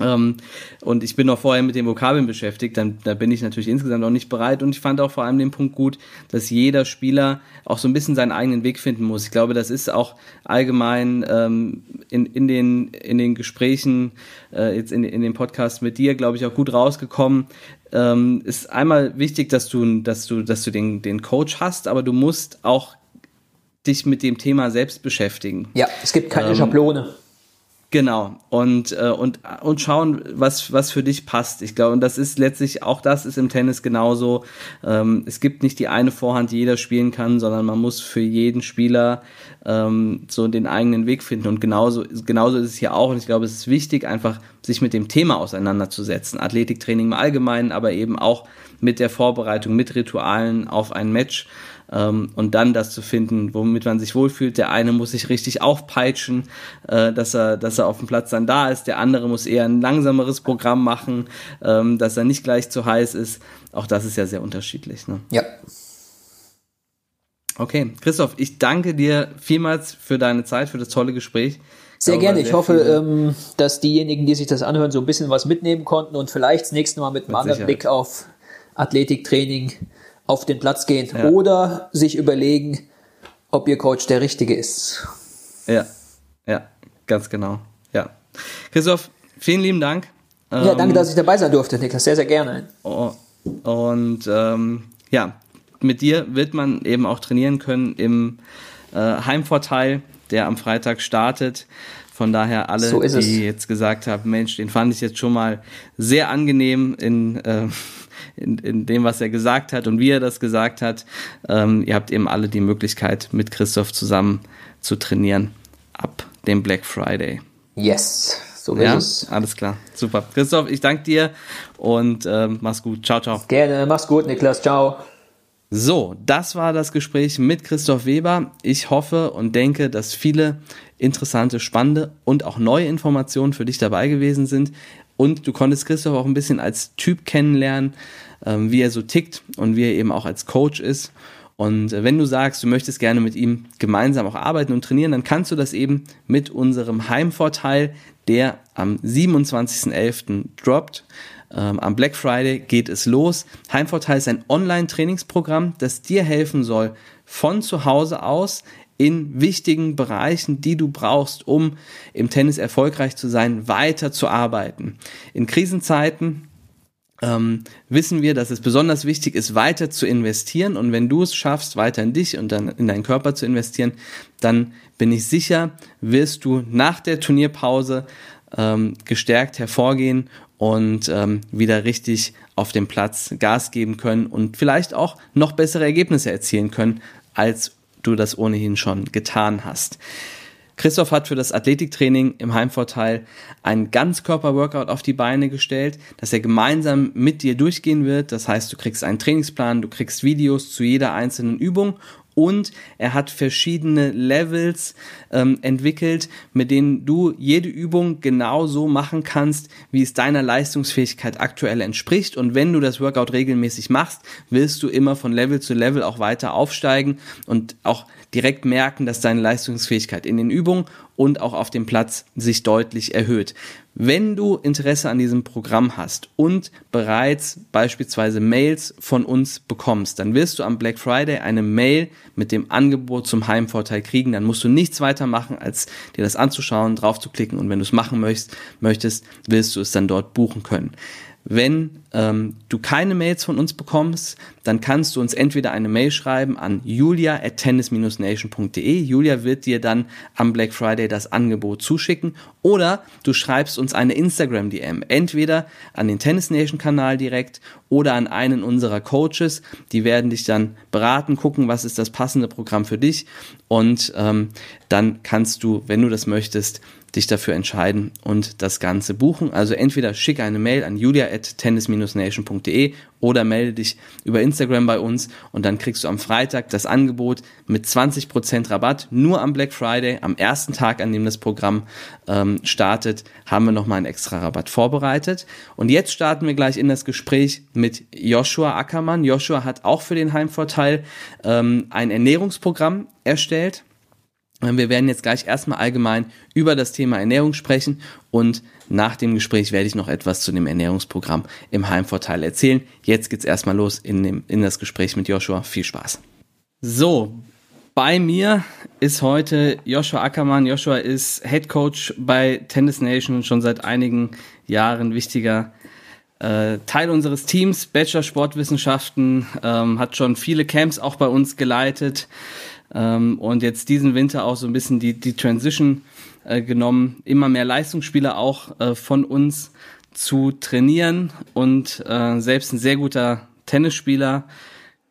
ähm, und ich bin noch vorher mit den Vokabeln beschäftigt, dann da bin ich natürlich insgesamt auch nicht bereit. Und ich fand auch vor allem den Punkt gut, dass jeder Spieler auch so ein bisschen seinen eigenen Weg finden muss. Ich glaube, das ist auch allgemein ähm, in, in, den, in den Gesprächen, äh, jetzt in, in dem Podcast mit dir, glaube ich, auch gut rausgekommen. Ähm, ist einmal wichtig, dass du, dass du, dass du den, den Coach hast, aber du musst auch dich mit dem Thema selbst beschäftigen. Ja, es gibt keine ähm, Schablone. Genau. Und, äh, und, und schauen, was, was für dich passt. Ich glaube, und das ist letztlich, auch das ist im Tennis genauso. Ähm, es gibt nicht die eine Vorhand, die jeder spielen kann, sondern man muss für jeden Spieler ähm, so den eigenen Weg finden. Und genauso, genauso ist es hier auch. Und ich glaube, es ist wichtig, einfach sich mit dem Thema auseinanderzusetzen. Athletiktraining im Allgemeinen, aber eben auch mit der Vorbereitung, mit Ritualen auf ein Match ähm, und dann das zu finden, womit man sich wohlfühlt. Der eine muss sich richtig aufpeitschen, äh, dass er, dass er auf dem Platz dann da ist. Der andere muss eher ein langsameres Programm machen, ähm, dass er nicht gleich zu heiß ist. Auch das ist ja sehr unterschiedlich. Ne? Ja. Okay, Christoph, ich danke dir vielmals für deine Zeit, für das tolle Gespräch. Sehr gerne. Ich hoffe, ähm, dass diejenigen, die sich das anhören, so ein bisschen was mitnehmen konnten und vielleicht das nächste Mal mit einem anderen Blick auf Athletiktraining auf den Platz gehen ja. oder sich überlegen, ob ihr Coach der richtige ist. Ja, ja, ganz genau. Ja. Christoph, vielen lieben Dank. Ja, danke, ähm, dass ich dabei sein durfte, Niklas. Sehr, sehr gerne. Oh, und ähm, ja, mit dir wird man eben auch trainieren können im äh, Heimvorteil, der am Freitag startet. Von daher alle, so die jetzt gesagt haben, Mensch, den fand ich jetzt schon mal sehr angenehm in äh, in, in dem, was er gesagt hat und wie er das gesagt hat. Ähm, ihr habt eben alle die Möglichkeit, mit Christoph zusammen zu trainieren ab dem Black Friday. Yes, So ist ja, es. Alles klar. Super. Christoph, ich danke dir und ähm, mach's gut. Ciao, ciao. Gerne. Mach's gut, Niklas. Ciao. So, das war das Gespräch mit Christoph Weber. Ich hoffe und denke, dass viele interessante, spannende und auch neue Informationen für dich dabei gewesen sind. Und du konntest Christoph auch ein bisschen als Typ kennenlernen, ähm, wie er so tickt und wie er eben auch als Coach ist. Und äh, wenn du sagst, du möchtest gerne mit ihm gemeinsam auch arbeiten und trainieren, dann kannst du das eben mit unserem Heimvorteil, der am 27.11. droppt. Ähm, am Black Friday geht es los. Heimvorteil ist ein Online-Trainingsprogramm, das dir helfen soll, von zu Hause aus in wichtigen Bereichen, die du brauchst, um im Tennis erfolgreich zu sein, weiter zu arbeiten. In Krisenzeiten ähm, wissen wir, dass es besonders wichtig ist, weiter zu investieren. Und wenn du es schaffst, weiter in dich und dann in deinen Körper zu investieren, dann bin ich sicher, wirst du nach der Turnierpause ähm, gestärkt hervorgehen und ähm, wieder richtig auf dem Platz Gas geben können und vielleicht auch noch bessere Ergebnisse erzielen können, als du das ohnehin schon getan hast. Christoph hat für das Athletiktraining im Heimvorteil ein Ganzkörper-Workout auf die Beine gestellt, das er gemeinsam mit dir durchgehen wird. Das heißt, du kriegst einen Trainingsplan, du kriegst Videos zu jeder einzelnen Übung und er hat verschiedene Levels ähm, entwickelt, mit denen du jede Übung genau so machen kannst, wie es deiner Leistungsfähigkeit aktuell entspricht. Und wenn du das Workout regelmäßig machst, willst du immer von Level zu Level auch weiter aufsteigen und auch direkt merken, dass deine Leistungsfähigkeit in den Übungen und auch auf dem Platz sich deutlich erhöht. Wenn du Interesse an diesem Programm hast und bereits beispielsweise Mails von uns bekommst, dann wirst du am Black Friday eine Mail mit dem Angebot zum Heimvorteil kriegen. Dann musst du nichts weiter machen, als dir das anzuschauen, drauf zu klicken und wenn du es machen möchtest, möchtest, wirst du es dann dort buchen können. Wenn ähm, du keine Mails von uns bekommst, dann kannst du uns entweder eine Mail schreiben an julia at tennis-nation.de. Julia wird dir dann am Black Friday das Angebot zuschicken oder du schreibst uns eine Instagram-DM, entweder an den Tennis Nation Kanal direkt oder an einen unserer Coaches. Die werden dich dann beraten, gucken, was ist das passende Programm für dich und ähm, dann kannst du, wenn du das möchtest, dich dafür entscheiden und das Ganze buchen. Also entweder schicke eine Mail an julia at tennis-nation.de oder melde dich über Instagram bei uns und dann kriegst du am Freitag das Angebot mit 20% Rabatt. Nur am Black Friday, am ersten Tag, an dem das Programm ähm, startet, haben wir nochmal einen extra Rabatt vorbereitet. Und jetzt starten wir gleich in das Gespräch mit Joshua Ackermann. Joshua hat auch für den Heimvorteil ähm, ein Ernährungsprogramm erstellt wir werden jetzt gleich erstmal allgemein über das Thema Ernährung sprechen und nach dem Gespräch werde ich noch etwas zu dem Ernährungsprogramm im Heimvorteil erzählen. Jetzt geht's erstmal los in, dem, in das Gespräch mit Joshua. Viel Spaß. So, bei mir ist heute Joshua Ackermann. Joshua ist Head Coach bei Tennis Nation und schon seit einigen Jahren wichtiger äh, Teil unseres Teams, Bachelor Sportwissenschaften, ähm, hat schon viele Camps auch bei uns geleitet ähm, und jetzt diesen Winter auch so ein bisschen die, die Transition äh, genommen, immer mehr Leistungsspieler auch äh, von uns zu trainieren. Und äh, selbst ein sehr guter Tennisspieler,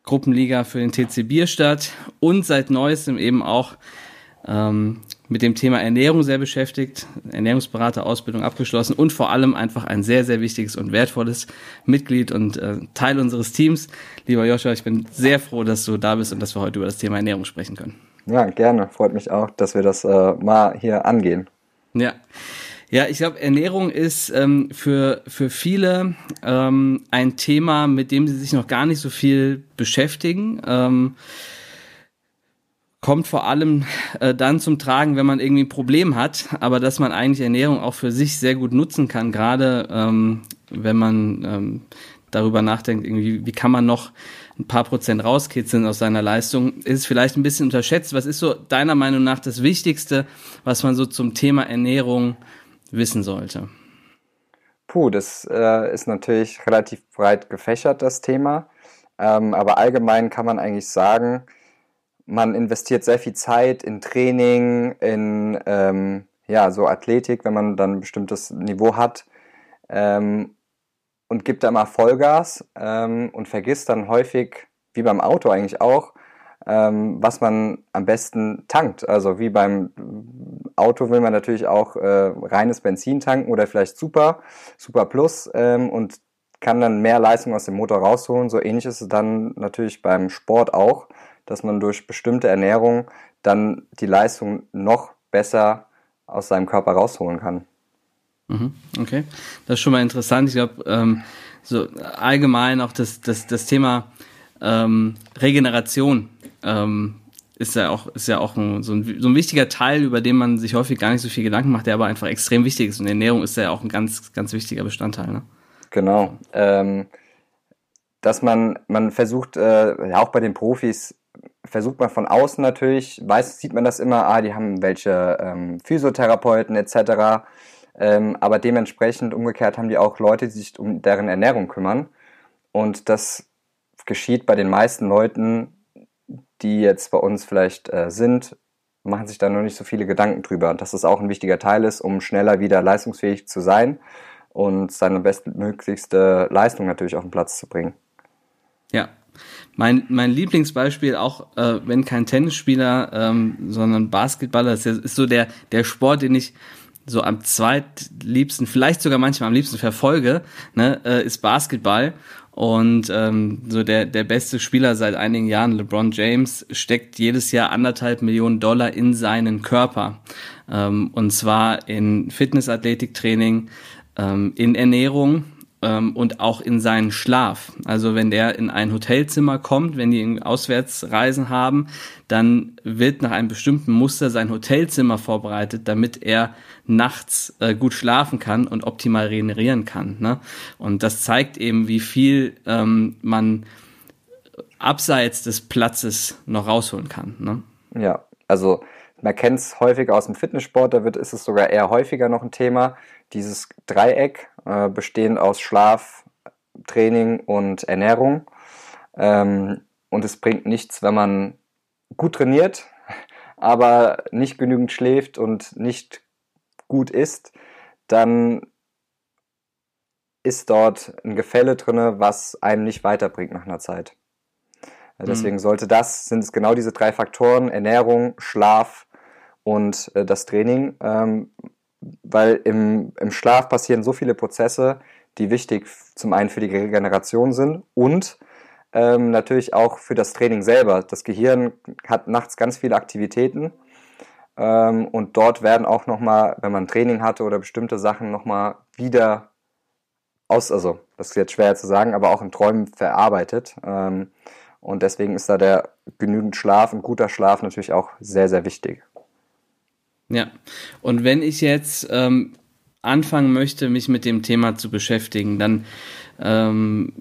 Gruppenliga für den TC Bierstadt. Und seit neuestem eben auch ähm, mit dem Thema Ernährung sehr beschäftigt, Ernährungsberaterausbildung abgeschlossen und vor allem einfach ein sehr, sehr wichtiges und wertvolles Mitglied und äh, Teil unseres Teams. Lieber Joshua, ich bin sehr froh, dass du da bist und dass wir heute über das Thema Ernährung sprechen können. Ja, gerne. Freut mich auch, dass wir das äh, mal hier angehen. Ja. Ja, ich glaube, Ernährung ist ähm, für, für viele ähm, ein Thema, mit dem sie sich noch gar nicht so viel beschäftigen. Ähm, kommt vor allem äh, dann zum Tragen, wenn man irgendwie ein Problem hat, aber dass man eigentlich Ernährung auch für sich sehr gut nutzen kann, gerade ähm, wenn man ähm, darüber nachdenkt, irgendwie, wie kann man noch ein paar Prozent rauskitzeln aus seiner Leistung, ist vielleicht ein bisschen unterschätzt. Was ist so deiner Meinung nach das Wichtigste, was man so zum Thema Ernährung wissen sollte? Puh, das äh, ist natürlich relativ breit gefächert, das Thema. Ähm, aber allgemein kann man eigentlich sagen, man investiert sehr viel Zeit in Training, in ähm, ja, so Athletik, wenn man dann ein bestimmtes Niveau hat ähm, und gibt da mal Vollgas ähm, und vergisst dann häufig, wie beim Auto eigentlich auch, ähm, was man am besten tankt. Also wie beim Auto will man natürlich auch äh, reines Benzin tanken oder vielleicht Super, Super Plus ähm, und kann dann mehr Leistung aus dem Motor rausholen. So ähnlich ist es dann natürlich beim Sport auch, dass man durch bestimmte Ernährung dann die Leistung noch besser aus seinem Körper rausholen kann. Mhm, okay, das ist schon mal interessant. Ich glaube, ähm, so allgemein auch das, das, das Thema ähm, Regeneration ähm, ist ja auch, ist ja auch ein, so, ein, so ein wichtiger Teil, über den man sich häufig gar nicht so viel Gedanken macht, der aber einfach extrem wichtig ist. Und Ernährung ist ja auch ein ganz, ganz wichtiger Bestandteil. Ne? Genau. Ähm, dass man, man versucht, äh, ja auch bei den Profis, versucht man von außen natürlich, weiß, sieht man das immer, ah, die haben welche ähm, Physiotherapeuten etc. Ähm, aber dementsprechend umgekehrt haben die auch Leute, die sich um deren Ernährung kümmern. Und das geschieht bei den meisten Leuten, die jetzt bei uns vielleicht äh, sind, machen sich da noch nicht so viele Gedanken drüber. Und dass das auch ein wichtiger Teil ist, um schneller wieder leistungsfähig zu sein und seine bestmöglichste Leistung natürlich auf den Platz zu bringen. Ja, mein, mein Lieblingsbeispiel, auch äh, wenn kein Tennisspieler, ähm, sondern Basketballer, ist, ist so der, der Sport, den ich so am zweitliebsten, vielleicht sogar manchmal am liebsten verfolge, ne, äh, ist Basketball. Und ähm, so der, der beste Spieler seit einigen Jahren, LeBron James, steckt jedes Jahr anderthalb Millionen Dollar in seinen Körper. Ähm, und zwar in Fitnessathletiktraining, ähm, in Ernährung ähm, und auch in seinen Schlaf. Also wenn der in ein Hotelzimmer kommt, wenn die Auswärtsreisen haben, dann wird nach einem bestimmten Muster sein Hotelzimmer vorbereitet, damit er nachts äh, gut schlafen kann und optimal regenerieren kann. Ne? Und das zeigt eben, wie viel ähm, man abseits des Platzes noch rausholen kann. Ne? Ja, also man kennt es häufig aus dem Fitnesssport, da wird, ist es sogar eher häufiger noch ein Thema. Dieses Dreieck, äh, bestehend aus Schlaf, Training und Ernährung. Ähm, und es bringt nichts, wenn man gut trainiert, aber nicht genügend schläft und nicht gut isst, dann ist dort ein Gefälle drin, was einem nicht weiterbringt nach einer Zeit. Deswegen mhm. sollte das, sind es genau diese drei Faktoren, Ernährung, Schlaf und äh, das Training, ähm, weil im, im Schlaf passieren so viele Prozesse, die wichtig zum einen für die Regeneration sind und ähm, natürlich auch für das Training selber. Das Gehirn hat nachts ganz viele Aktivitäten ähm, und dort werden auch nochmal, wenn man Training hatte oder bestimmte Sachen nochmal wieder aus, also das ist jetzt schwer zu sagen, aber auch in Träumen verarbeitet. Ähm, und deswegen ist da der genügend Schlaf, ein guter Schlaf natürlich auch sehr, sehr wichtig. Ja, und wenn ich jetzt ähm, anfangen möchte, mich mit dem Thema zu beschäftigen, dann ähm,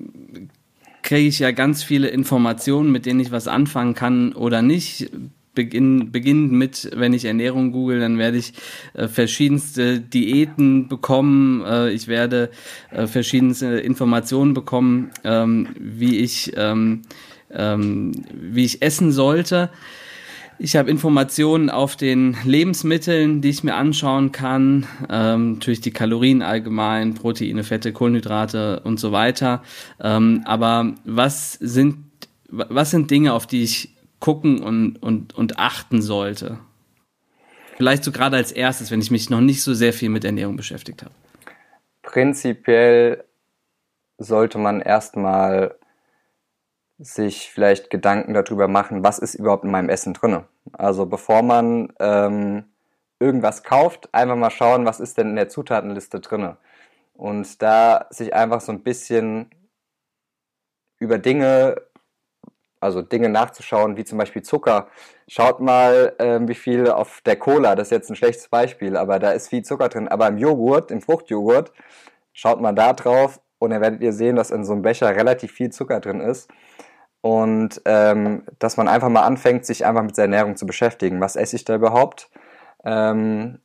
kriege ich ja ganz viele Informationen, mit denen ich was anfangen kann oder nicht. Beginn, beginnend mit, wenn ich Ernährung google, dann werde ich äh, verschiedenste Diäten bekommen. Äh, ich werde äh, verschiedenste Informationen bekommen, ähm, wie ich ähm, ähm, wie ich essen sollte. Ich habe Informationen auf den Lebensmitteln, die ich mir anschauen kann. Ähm, natürlich die Kalorien allgemein, Proteine, Fette, Kohlenhydrate und so weiter. Ähm, aber was sind, was sind Dinge, auf die ich gucken und, und, und achten sollte? Vielleicht so gerade als erstes, wenn ich mich noch nicht so sehr viel mit Ernährung beschäftigt habe. Prinzipiell sollte man erstmal sich vielleicht Gedanken darüber machen, was ist überhaupt in meinem Essen drin. Also bevor man ähm, irgendwas kauft, einfach mal schauen, was ist denn in der Zutatenliste drin. Und da sich einfach so ein bisschen über Dinge, also Dinge nachzuschauen, wie zum Beispiel Zucker. Schaut mal, ähm, wie viel auf der Cola, das ist jetzt ein schlechtes Beispiel, aber da ist viel Zucker drin. Aber im Joghurt, im Fruchtjoghurt, schaut mal da drauf und dann werdet ihr sehen, dass in so einem Becher relativ viel Zucker drin ist und ähm, dass man einfach mal anfängt, sich einfach mit der Ernährung zu beschäftigen. Was esse ich da überhaupt? Ähm,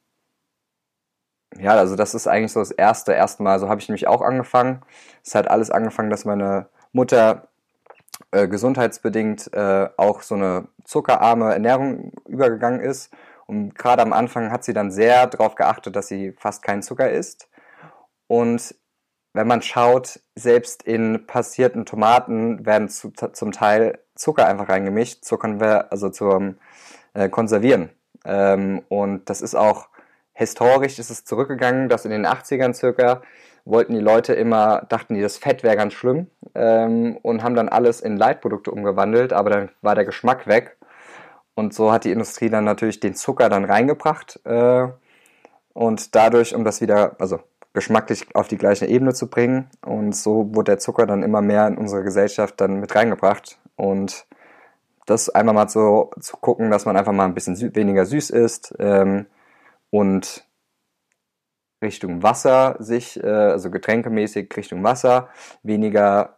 ja, also das ist eigentlich so das erste, Mal. So habe ich nämlich auch angefangen. Es hat alles angefangen, dass meine Mutter äh, gesundheitsbedingt äh, auch so eine zuckerarme Ernährung übergegangen ist. Und gerade am Anfang hat sie dann sehr darauf geachtet, dass sie fast keinen Zucker isst. Und wenn man schaut, selbst in passierten Tomaten werden zu, zum Teil Zucker einfach reingemischt, zur Konver also zum äh, Konservieren. Ähm, und das ist auch historisch ist es zurückgegangen, dass in den 80ern circa wollten die Leute immer, dachten die, das Fett wäre ganz schlimm ähm, und haben dann alles in Leitprodukte umgewandelt, aber dann war der Geschmack weg. Und so hat die Industrie dann natürlich den Zucker dann reingebracht äh, und dadurch, um das wieder, also geschmacklich auf die gleiche Ebene zu bringen. Und so wurde der Zucker dann immer mehr in unsere Gesellschaft dann mit reingebracht. Und das einmal mal so zu gucken, dass man einfach mal ein bisschen sü weniger süß ist ähm, und Richtung Wasser sich, äh, also getränkemäßig Richtung Wasser, weniger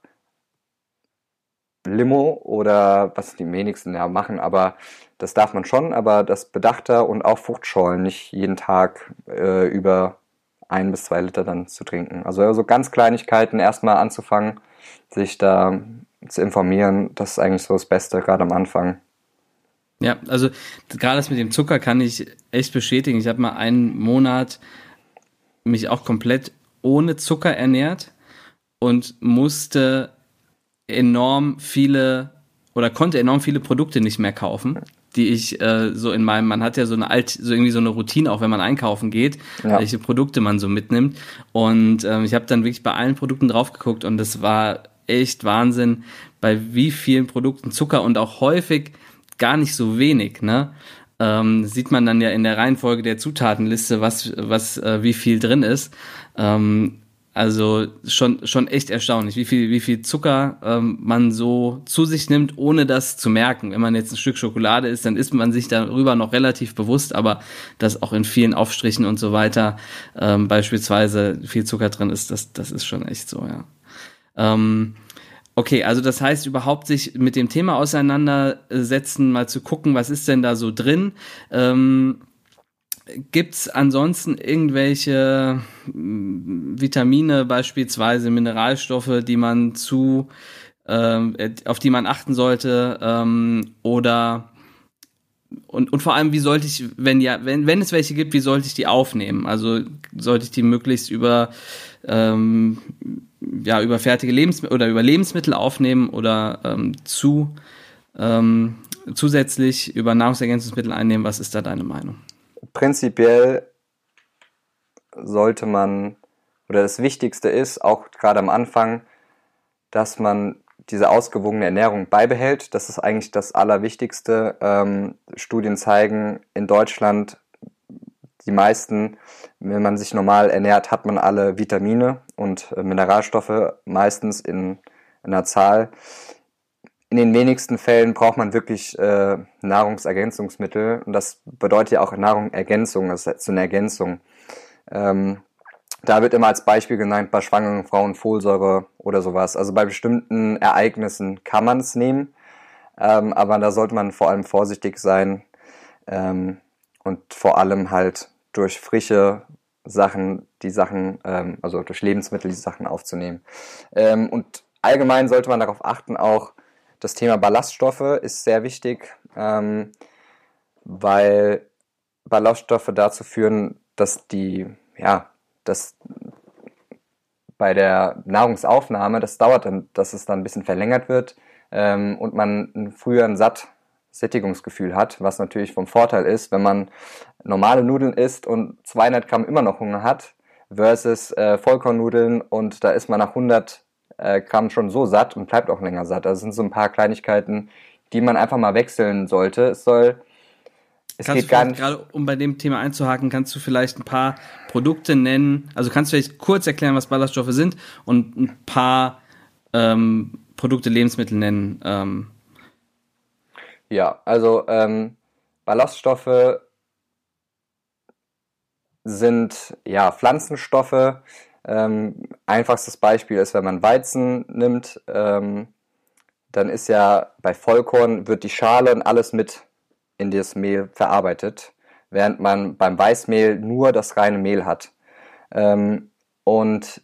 Limo oder was die wenigsten ja machen, aber das darf man schon, aber das bedachter und auch Fruchtschollen nicht jeden Tag äh, über ein bis zwei Liter dann zu trinken. Also, also ganz Kleinigkeiten erstmal anzufangen, sich da zu informieren, das ist eigentlich so das Beste, gerade am Anfang. Ja, also gerade das mit dem Zucker kann ich echt bestätigen. Ich habe mal einen Monat mich auch komplett ohne Zucker ernährt und musste enorm viele oder konnte enorm viele Produkte nicht mehr kaufen, die ich äh, so in meinem, man hat ja so eine alt, so irgendwie so eine Routine, auch wenn man einkaufen geht, ja. welche Produkte man so mitnimmt. Und ähm, ich habe dann wirklich bei allen Produkten drauf geguckt und das war echt Wahnsinn, bei wie vielen Produkten Zucker und auch häufig gar nicht so wenig, ne? Ähm, sieht man dann ja in der Reihenfolge der Zutatenliste, was, was, äh, wie viel drin ist. Ähm, also schon, schon echt erstaunlich, wie viel, wie viel Zucker ähm, man so zu sich nimmt, ohne das zu merken. Wenn man jetzt ein Stück Schokolade isst, dann ist man sich darüber noch relativ bewusst, aber dass auch in vielen Aufstrichen und so weiter ähm, beispielsweise viel Zucker drin ist, das, das ist schon echt so, ja. Ähm, okay, also das heißt überhaupt sich mit dem Thema auseinandersetzen, mal zu gucken, was ist denn da so drin. Ähm, Gibt es ansonsten irgendwelche mm, Vitamine, beispielsweise Mineralstoffe, die man zu, ähm, auf die man achten sollte? Ähm, oder und, und vor allem, wie sollte ich, wenn ja, wenn, wenn es welche gibt, wie sollte ich die aufnehmen? Also sollte ich die möglichst über ähm, ja, über fertige Lebensmittel oder über Lebensmittel aufnehmen oder ähm, zu ähm, zusätzlich über Nahrungsergänzungsmittel einnehmen? Was ist da deine Meinung? Prinzipiell sollte man, oder das Wichtigste ist, auch gerade am Anfang, dass man diese ausgewogene Ernährung beibehält. Das ist eigentlich das Allerwichtigste. Ähm, Studien zeigen, in Deutschland, die meisten, wenn man sich normal ernährt, hat man alle Vitamine und äh, Mineralstoffe meistens in, in einer Zahl, in den wenigsten Fällen braucht man wirklich äh, Nahrungsergänzungsmittel und das bedeutet ja auch Nahrungsergänzung, das ist so eine Ergänzung. Ähm, da wird immer als Beispiel genannt bei schwangeren Frauen Folsäure oder sowas. Also bei bestimmten Ereignissen kann man es nehmen, ähm, aber da sollte man vor allem vorsichtig sein ähm, und vor allem halt durch frische Sachen, die Sachen, ähm, also durch Lebensmittel die Sachen aufzunehmen. Ähm, und allgemein sollte man darauf achten, auch das Thema Ballaststoffe ist sehr wichtig, ähm, weil Ballaststoffe dazu führen, dass die, ja, dass bei der Nahrungsaufnahme, das dauert dann, dass es dann ein bisschen verlängert wird ähm, und man früher ein satt Sättigungsgefühl hat, was natürlich vom Vorteil ist, wenn man normale Nudeln isst und 200 Gramm immer noch Hunger hat, versus äh, Vollkornnudeln und da ist man nach 100 äh, Gramm schon so satt und bleibt auch länger satt. Das sind so ein paar Kleinigkeiten, die man einfach mal wechseln sollte. Es soll es kannst geht gar nicht. Gerade um bei dem Thema einzuhaken, kannst du vielleicht ein paar Produkte nennen. Also kannst du vielleicht kurz erklären, was Ballaststoffe sind und ein paar ähm, Produkte, Lebensmittel nennen. Ähm. Ja, also ähm, Ballaststoffe sind ja Pflanzenstoffe, ähm, einfachstes Beispiel ist, wenn man Weizen nimmt, ähm, dann ist ja bei Vollkorn wird die Schale und alles mit in das Mehl verarbeitet, während man beim Weißmehl nur das reine Mehl hat. Ähm, und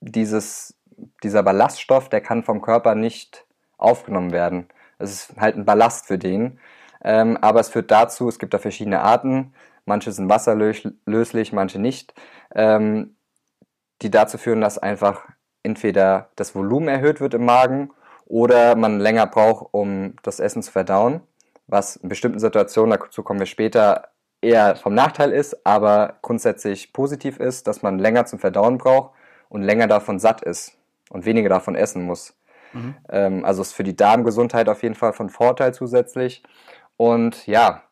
dieses, dieser Ballaststoff, der kann vom Körper nicht aufgenommen werden. Es ist halt ein Ballast für den. Ähm, aber es führt dazu, es gibt da verschiedene Arten. Manche sind wasserlöslich, manche nicht. Ähm, die dazu führen, dass einfach entweder das Volumen erhöht wird im Magen oder man länger braucht, um das Essen zu verdauen, was in bestimmten Situationen, dazu kommen wir später, eher vom Nachteil ist, aber grundsätzlich positiv ist, dass man länger zum Verdauen braucht und länger davon satt ist und weniger davon essen muss. Mhm. Ähm, also ist für die Darmgesundheit auf jeden Fall von Vorteil zusätzlich. Und ja,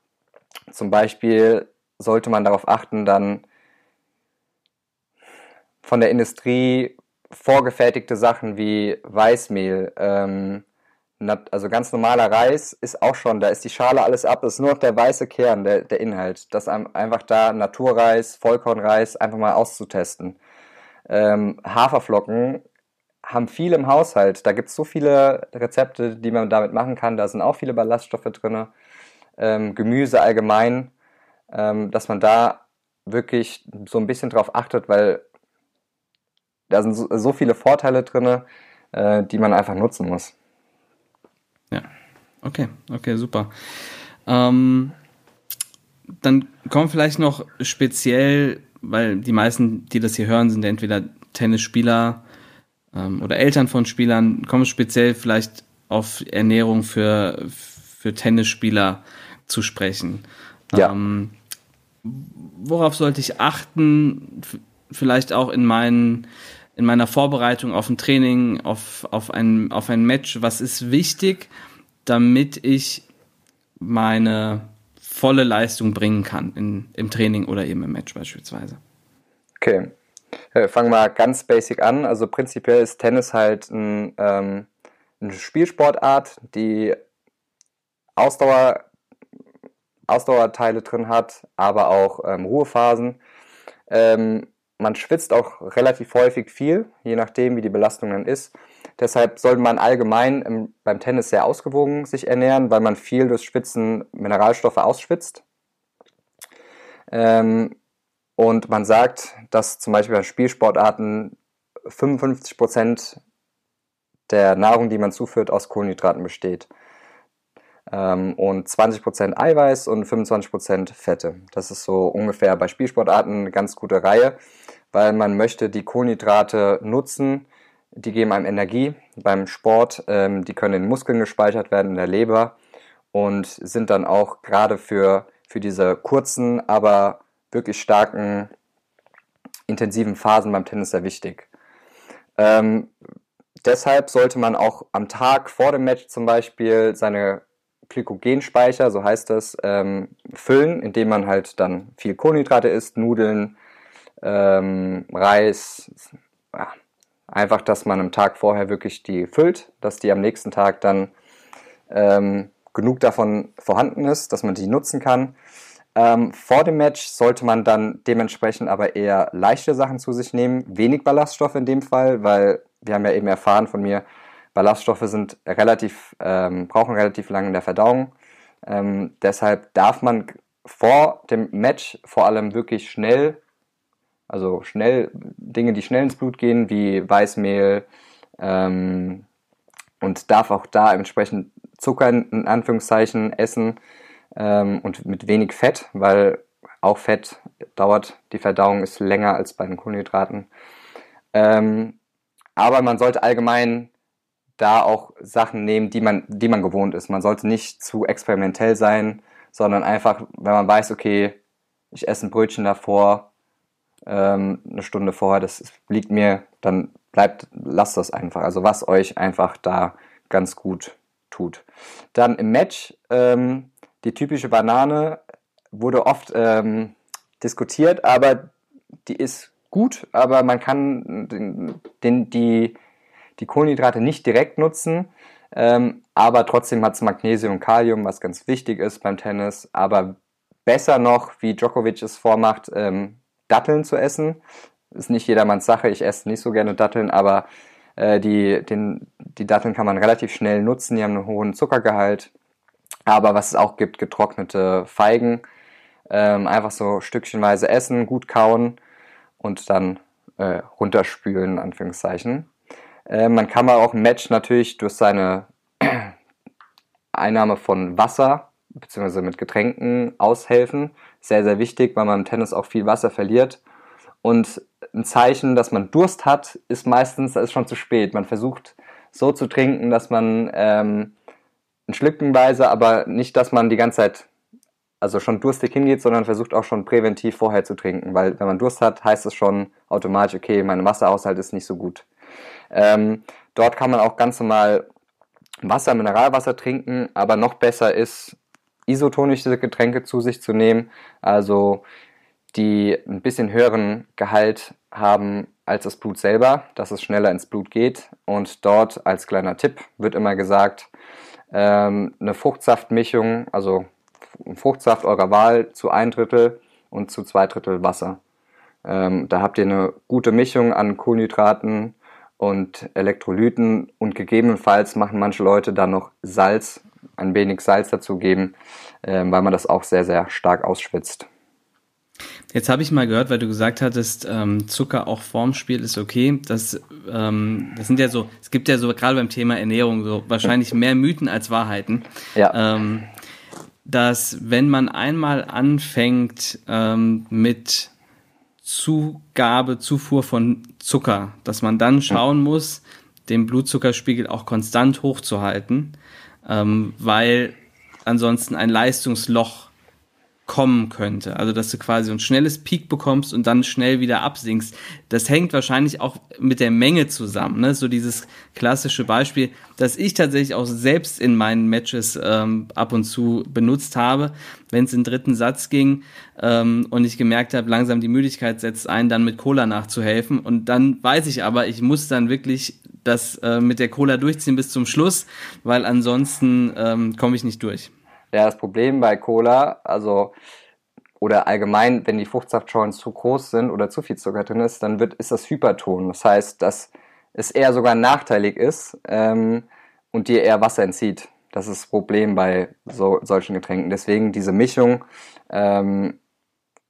zum Beispiel sollte man darauf achten, dann von der Industrie vorgefertigte Sachen wie Weißmehl, ähm, also ganz normaler Reis ist auch schon, da ist die Schale alles ab, ist nur noch der weiße Kern, der, der Inhalt. Das einfach da Naturreis, Vollkornreis einfach mal auszutesten. Ähm, Haferflocken haben viel im Haushalt. Da gibt es so viele Rezepte, die man damit machen kann. Da sind auch viele Ballaststoffe drin. Ähm, Gemüse allgemein, ähm, dass man da wirklich so ein bisschen drauf achtet, weil da sind so, so viele Vorteile drin, äh, die man einfach nutzen muss. Ja, okay, okay, super. Ähm, dann kommen vielleicht noch speziell, weil die meisten, die das hier hören, sind entweder Tennisspieler ähm, oder Eltern von Spielern, kommen speziell vielleicht auf Ernährung für, für Tennisspieler zu sprechen. Ja. Ähm, worauf sollte ich achten, vielleicht auch in meinen in meiner Vorbereitung auf ein Training, auf, auf, ein, auf ein Match, was ist wichtig, damit ich meine volle Leistung bringen kann in, im Training oder eben im Match beispielsweise. Okay, äh, fangen wir ganz basic an. Also prinzipiell ist Tennis halt ein, ähm, eine Spielsportart, die Ausdauer, Ausdauerteile drin hat, aber auch ähm, Ruhephasen. Ähm, man schwitzt auch relativ häufig viel, je nachdem, wie die Belastung dann ist. Deshalb sollte man allgemein im, beim Tennis sehr ausgewogen sich ernähren, weil man viel durch Schwitzen Mineralstoffe ausschwitzt. Ähm, und man sagt, dass zum Beispiel bei Spielsportarten 55 Prozent der Nahrung, die man zuführt, aus Kohlenhydraten besteht. Ähm, und 20% Eiweiß und 25% Fette. Das ist so ungefähr bei Spielsportarten eine ganz gute Reihe, weil man möchte die Kohlenhydrate nutzen, die geben einem Energie beim Sport, ähm, die können in Muskeln gespeichert werden, in der Leber und sind dann auch gerade für, für diese kurzen, aber wirklich starken, intensiven Phasen beim Tennis sehr wichtig. Ähm, deshalb sollte man auch am Tag vor dem Match zum Beispiel seine Glykogenspeicher, so heißt das, ähm, füllen, indem man halt dann viel Kohlenhydrate isst, Nudeln, ähm, Reis, ja, einfach, dass man am Tag vorher wirklich die füllt, dass die am nächsten Tag dann ähm, genug davon vorhanden ist, dass man die nutzen kann. Ähm, vor dem Match sollte man dann dementsprechend aber eher leichte Sachen zu sich nehmen, wenig Ballaststoffe in dem Fall, weil wir haben ja eben erfahren von mir, Ballaststoffe sind relativ, ähm, brauchen relativ lange in der Verdauung. Ähm, deshalb darf man vor dem Match vor allem wirklich schnell, also schnell Dinge, die schnell ins Blut gehen, wie Weißmehl ähm, und darf auch da entsprechend Zucker in Anführungszeichen essen ähm, und mit wenig Fett, weil auch Fett dauert, die Verdauung ist länger als bei den Kohlenhydraten. Ähm, aber man sollte allgemein da auch Sachen nehmen, die man, die man gewohnt ist. Man sollte nicht zu experimentell sein, sondern einfach, wenn man weiß, okay, ich esse ein Brötchen davor, ähm, eine Stunde vorher, das liegt mir, dann bleibt, lasst das einfach. Also was euch einfach da ganz gut tut. Dann im Match, ähm, die typische Banane wurde oft ähm, diskutiert, aber die ist gut, aber man kann den, den, die, die Kohlenhydrate nicht direkt nutzen, ähm, aber trotzdem hat es Magnesium und Kalium, was ganz wichtig ist beim Tennis. Aber besser noch, wie Djokovic es vormacht, ähm, Datteln zu essen. Ist nicht jedermanns Sache, ich esse nicht so gerne Datteln, aber äh, die, den, die Datteln kann man relativ schnell nutzen, die haben einen hohen Zuckergehalt. Aber was es auch gibt, getrocknete Feigen. Ähm, einfach so stückchenweise essen, gut kauen und dann äh, runterspülen, Anführungszeichen. Äh, man kann aber auch ein Match natürlich durch seine Einnahme von Wasser bzw. mit Getränken aushelfen. Sehr, sehr wichtig, weil man im Tennis auch viel Wasser verliert. Und ein Zeichen, dass man Durst hat, ist meistens, ist schon zu spät. Man versucht so zu trinken, dass man ähm, Schlückenweise, aber nicht, dass man die ganze Zeit also schon durstig hingeht, sondern versucht auch schon präventiv vorher zu trinken, weil wenn man Durst hat, heißt es schon automatisch, okay, mein Wasserhaushalt ist nicht so gut. Ähm, dort kann man auch ganz normal Wasser, Mineralwasser trinken, aber noch besser ist, isotonische Getränke zu sich zu nehmen, also die ein bisschen höheren Gehalt haben als das Blut selber, dass es schneller ins Blut geht. Und dort als kleiner Tipp wird immer gesagt, ähm, eine Fruchtsaftmischung, also Fruchtsaft eurer Wahl zu ein Drittel und zu zwei Drittel Wasser. Ähm, da habt ihr eine gute Mischung an Kohlenhydraten und Elektrolyten und gegebenenfalls machen manche Leute dann noch Salz, ein wenig Salz dazugeben, äh, weil man das auch sehr, sehr stark ausschwitzt. Jetzt habe ich mal gehört, weil du gesagt hattest, ähm, Zucker auch vorm Spiel ist okay. Das, ähm, das sind ja so, es gibt ja so gerade beim Thema Ernährung so wahrscheinlich mehr Mythen als Wahrheiten. Ja. Ähm, dass wenn man einmal anfängt ähm, mit Zugabe, Zufuhr von Zucker, dass man dann schauen muss, den Blutzuckerspiegel auch konstant hochzuhalten, ähm, weil ansonsten ein Leistungsloch kommen könnte. Also, dass du quasi ein schnelles Peak bekommst und dann schnell wieder absinkst. Das hängt wahrscheinlich auch mit der Menge zusammen. Ne? So dieses klassische Beispiel, das ich tatsächlich auch selbst in meinen Matches ähm, ab und zu benutzt habe, wenn es in den dritten Satz ging ähm, und ich gemerkt habe, langsam die Müdigkeit setzt ein, dann mit Cola nachzuhelfen. Und dann weiß ich aber, ich muss dann wirklich das äh, mit der Cola durchziehen bis zum Schluss, weil ansonsten ähm, komme ich nicht durch. Ja, das Problem bei Cola, also oder allgemein, wenn die Fruchtsaftschorlen zu groß sind oder zu viel Zucker drin ist, dann wird, ist das Hyperton. Das heißt, dass es eher sogar nachteilig ist ähm, und dir eher Wasser entzieht. Das ist das Problem bei so, solchen Getränken. Deswegen diese Mischung, ähm,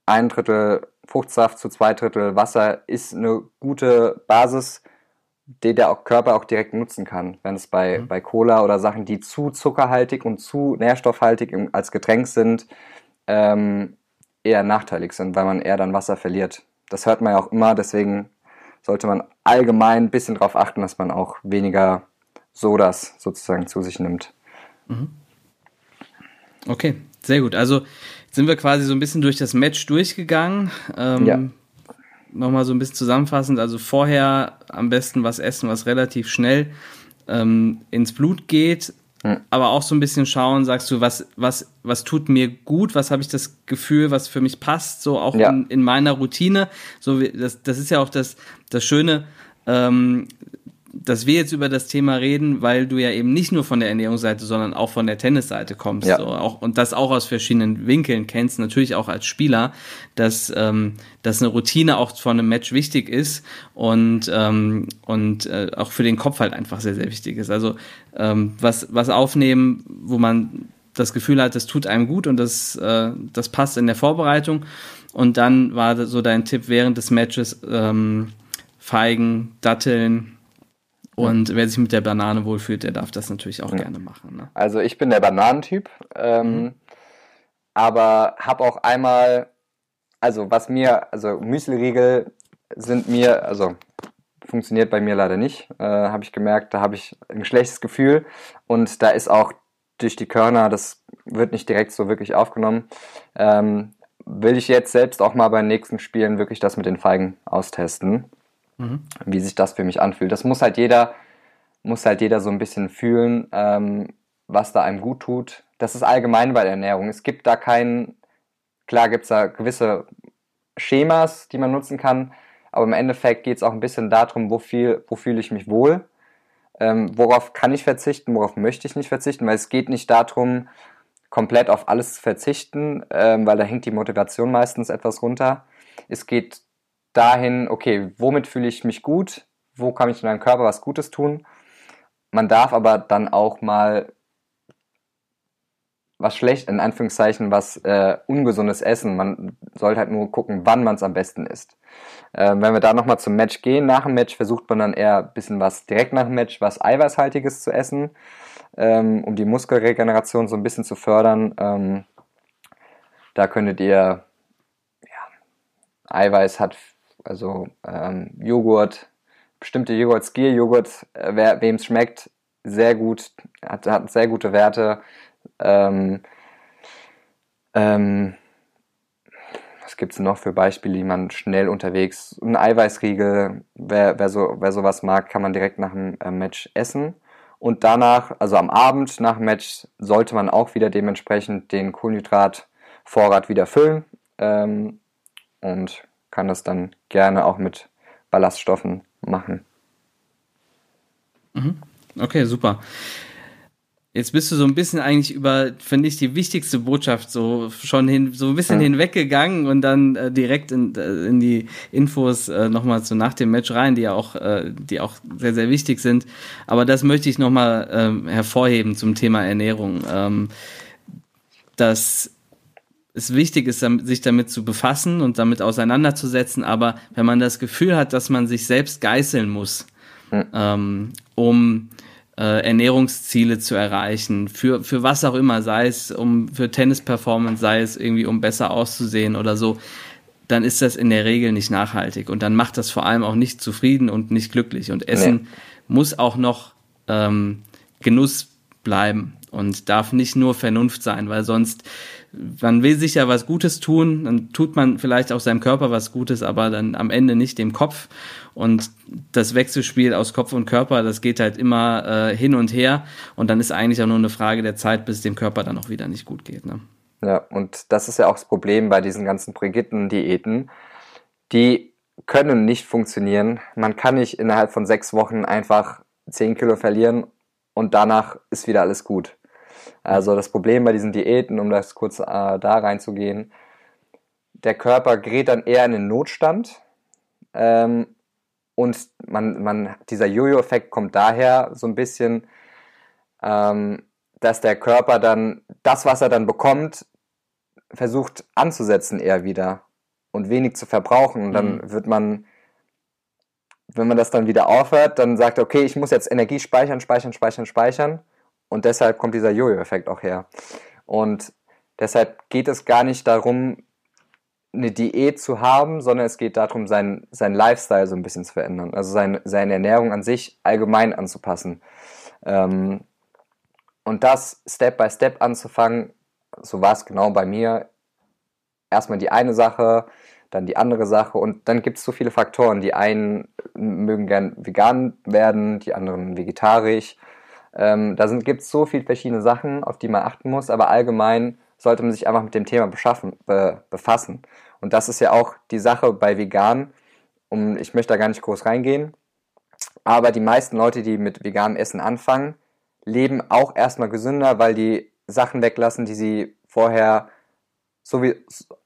ein Drittel Fruchtsaft zu zwei Drittel Wasser ist eine gute Basis, den der Körper auch direkt nutzen kann. Wenn es bei, mhm. bei Cola oder Sachen, die zu zuckerhaltig und zu nährstoffhaltig im, als Getränk sind, ähm, eher nachteilig sind, weil man eher dann Wasser verliert. Das hört man ja auch immer, deswegen sollte man allgemein ein bisschen darauf achten, dass man auch weniger Sodas sozusagen zu sich nimmt. Mhm. Okay, sehr gut. Also sind wir quasi so ein bisschen durch das Match durchgegangen. Ähm, ja nochmal so ein bisschen zusammenfassend, also vorher am besten was essen, was relativ schnell ähm, ins Blut geht, hm. aber auch so ein bisschen schauen, sagst du, was, was, was tut mir gut, was habe ich das Gefühl, was für mich passt, so auch ja. in, in meiner Routine. So, das, das ist ja auch das, das Schöne, ähm, dass wir jetzt über das Thema reden, weil du ja eben nicht nur von der Ernährungsseite, sondern auch von der Tennisseite kommst. Ja. So, auch, und das auch aus verschiedenen Winkeln kennst, natürlich auch als Spieler, dass, ähm, dass eine Routine auch von einem Match wichtig ist und, ähm, und äh, auch für den Kopf halt einfach sehr, sehr wichtig ist. Also ähm, was, was aufnehmen, wo man das Gefühl hat, das tut einem gut und das, äh, das passt in der Vorbereitung. Und dann war so dein Tipp während des Matches ähm, Feigen, Datteln, und ja. wer sich mit der Banane wohlfühlt, der darf das natürlich auch ja. gerne machen. Ne? Also ich bin der Bananentyp, ähm, mhm. aber habe auch einmal, also was mir, also Müsliriegel sind mir, also funktioniert bei mir leider nicht, äh, habe ich gemerkt, da habe ich ein schlechtes Gefühl und da ist auch durch die Körner, das wird nicht direkt so wirklich aufgenommen. Ähm, will ich jetzt selbst auch mal bei den nächsten Spielen wirklich das mit den Feigen austesten mhm. wie sich das für mich anfühlt. Das muss halt jeder, muss halt jeder so ein bisschen fühlen, ähm, was da einem gut tut. Das ist allgemein bei der Ernährung. Es gibt da keinen, klar gibt es da gewisse Schemas, die man nutzen kann, aber im Endeffekt geht es auch ein bisschen darum, wo, viel, wo fühle ich mich wohl, ähm, worauf kann ich verzichten, worauf möchte ich nicht verzichten, weil es geht nicht darum, komplett auf alles zu verzichten, ähm, weil da hängt die Motivation meistens etwas runter. Es geht dahin, okay, womit fühle ich mich gut, wo kann ich in meinem Körper was Gutes tun. Man darf aber dann auch mal was schlecht, in Anführungszeichen, was äh, ungesundes essen. Man sollte halt nur gucken, wann man es am besten isst. Äh, wenn wir da nochmal zum Match gehen, nach dem Match versucht man dann eher ein bisschen was direkt nach dem Match, was Eiweißhaltiges zu essen, ähm, um die Muskelregeneration so ein bisschen zu fördern. Ähm, da könntet ihr, ja, Eiweiß hat also ähm, Joghurt, bestimmte Joghurt, Skier-Joghurt, äh, wem es schmeckt, sehr gut, hat, hat sehr gute Werte. Ähm, Ähm, was gibt es noch für Beispiele, die man schnell unterwegs, ein Eiweißriegel, wer, wer, so, wer sowas mag, kann man direkt nach dem äh, Match essen. Und danach, also am Abend nach dem Match, sollte man auch wieder dementsprechend den Kohlenhydratvorrat wieder füllen ähm, und kann das dann gerne auch mit Ballaststoffen machen. Mhm. Okay, super. Jetzt bist du so ein bisschen eigentlich über, finde ich, die wichtigste Botschaft so schon hin, so ein bisschen mhm. hinweggegangen und dann äh, direkt in, äh, in die Infos äh, nochmal so nach dem Match rein, die ja auch, äh, die auch sehr, sehr wichtig sind. Aber das möchte ich nochmal ähm, hervorheben zum Thema Ernährung. Ähm, dass es wichtig ist, sich damit zu befassen und damit auseinanderzusetzen, aber wenn man das Gefühl hat, dass man sich selbst geißeln muss, mhm. ähm, um äh, Ernährungsziele zu erreichen, für, für was auch immer, sei es um für Tennis-Performance, sei es irgendwie um besser auszusehen oder so, dann ist das in der Regel nicht nachhaltig und dann macht das vor allem auch nicht zufrieden und nicht glücklich. Und Essen nee. muss auch noch ähm, Genuss bleiben und darf nicht nur Vernunft sein, weil sonst man will sich ja was Gutes tun, dann tut man vielleicht auch seinem Körper was Gutes, aber dann am Ende nicht dem Kopf. Und das Wechselspiel aus Kopf und Körper, das geht halt immer äh, hin und her. Und dann ist eigentlich auch nur eine Frage der Zeit, bis dem Körper dann auch wieder nicht gut geht. Ne? Ja, und das ist ja auch das Problem bei diesen ganzen Brigitten-Diäten. Die können nicht funktionieren. Man kann nicht innerhalb von sechs Wochen einfach zehn Kilo verlieren und danach ist wieder alles gut. Also das Problem bei diesen Diäten, um das kurz äh, da reinzugehen, der Körper gerät dann eher in den Notstand ähm, und man, man, dieser Jojo-Effekt kommt daher so ein bisschen, ähm, dass der Körper dann das, was er dann bekommt, versucht anzusetzen eher wieder und wenig zu verbrauchen. Und dann mhm. wird man, wenn man das dann wieder aufhört, dann sagt, okay, ich muss jetzt Energie speichern, speichern, speichern, speichern. Und deshalb kommt dieser Jojo-Effekt auch her. Und deshalb geht es gar nicht darum, eine Diät zu haben, sondern es geht darum, seinen, seinen Lifestyle so ein bisschen zu verändern. Also sein, seine Ernährung an sich allgemein anzupassen. Ähm, und das Step by Step anzufangen, so war es genau bei mir. Erstmal die eine Sache, dann die andere Sache und dann gibt es so viele Faktoren. Die einen mögen gern vegan werden, die anderen vegetarisch. Ähm, da gibt es so viele verschiedene Sachen, auf die man achten muss, aber allgemein sollte man sich einfach mit dem Thema beschaffen, be, befassen. Und das ist ja auch die Sache bei vegan. Um, ich möchte da gar nicht groß reingehen, aber die meisten Leute, die mit veganem Essen anfangen, leben auch erstmal gesünder, weil die Sachen weglassen, die sie vorher so wie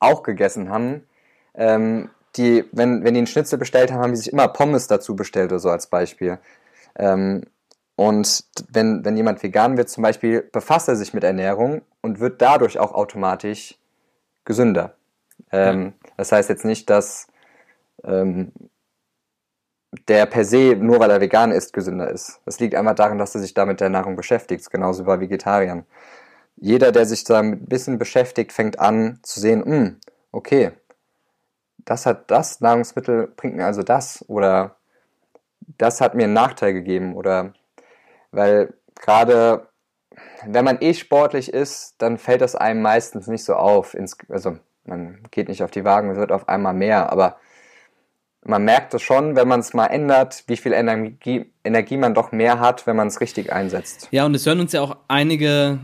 auch gegessen haben. Ähm, die, wenn, wenn die einen Schnitzel bestellt haben, haben die sich immer Pommes dazu bestellt oder so als Beispiel. Ähm, und wenn, wenn jemand vegan wird zum Beispiel, befasst er sich mit Ernährung und wird dadurch auch automatisch gesünder. Ähm, das heißt jetzt nicht, dass ähm, der per se, nur weil er vegan ist, gesünder ist. Das liegt einfach daran, dass er sich da mit der Nahrung beschäftigt, genauso wie bei Vegetariern. Jeder, der sich da ein bisschen beschäftigt, fängt an zu sehen, hm, okay, das hat das Nahrungsmittel, bringt mir also das oder das hat mir einen Nachteil gegeben oder weil gerade wenn man eh sportlich ist, dann fällt das einem meistens nicht so auf. also man geht nicht auf die Wagen, es wird auf einmal mehr, aber man merkt es schon, wenn man es mal ändert, wie viel Energie, Energie man doch mehr hat, wenn man es richtig einsetzt. Ja, und es hören uns ja auch einige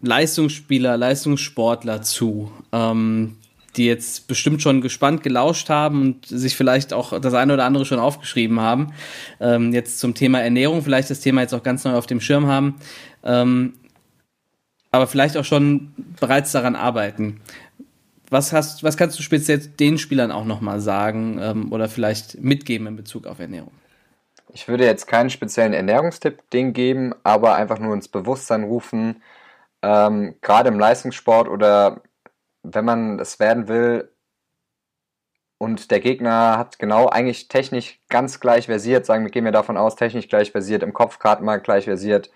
Leistungsspieler, Leistungssportler zu, ähm, die jetzt bestimmt schon gespannt gelauscht haben und sich vielleicht auch das eine oder andere schon aufgeschrieben haben. Ähm, jetzt zum Thema Ernährung, vielleicht das Thema jetzt auch ganz neu auf dem Schirm haben, ähm, aber vielleicht auch schon bereits daran arbeiten. Was, hast, was kannst du speziell den Spielern auch nochmal sagen ähm, oder vielleicht mitgeben in Bezug auf Ernährung? Ich würde jetzt keinen speziellen Ernährungstipp denen geben, aber einfach nur ins Bewusstsein rufen, ähm, gerade im Leistungssport oder wenn man es werden will und der Gegner hat genau eigentlich technisch ganz gleich versiert, sagen wir, gehen wir davon aus, technisch gleich versiert, im Kopf gerade mal gleich versiert,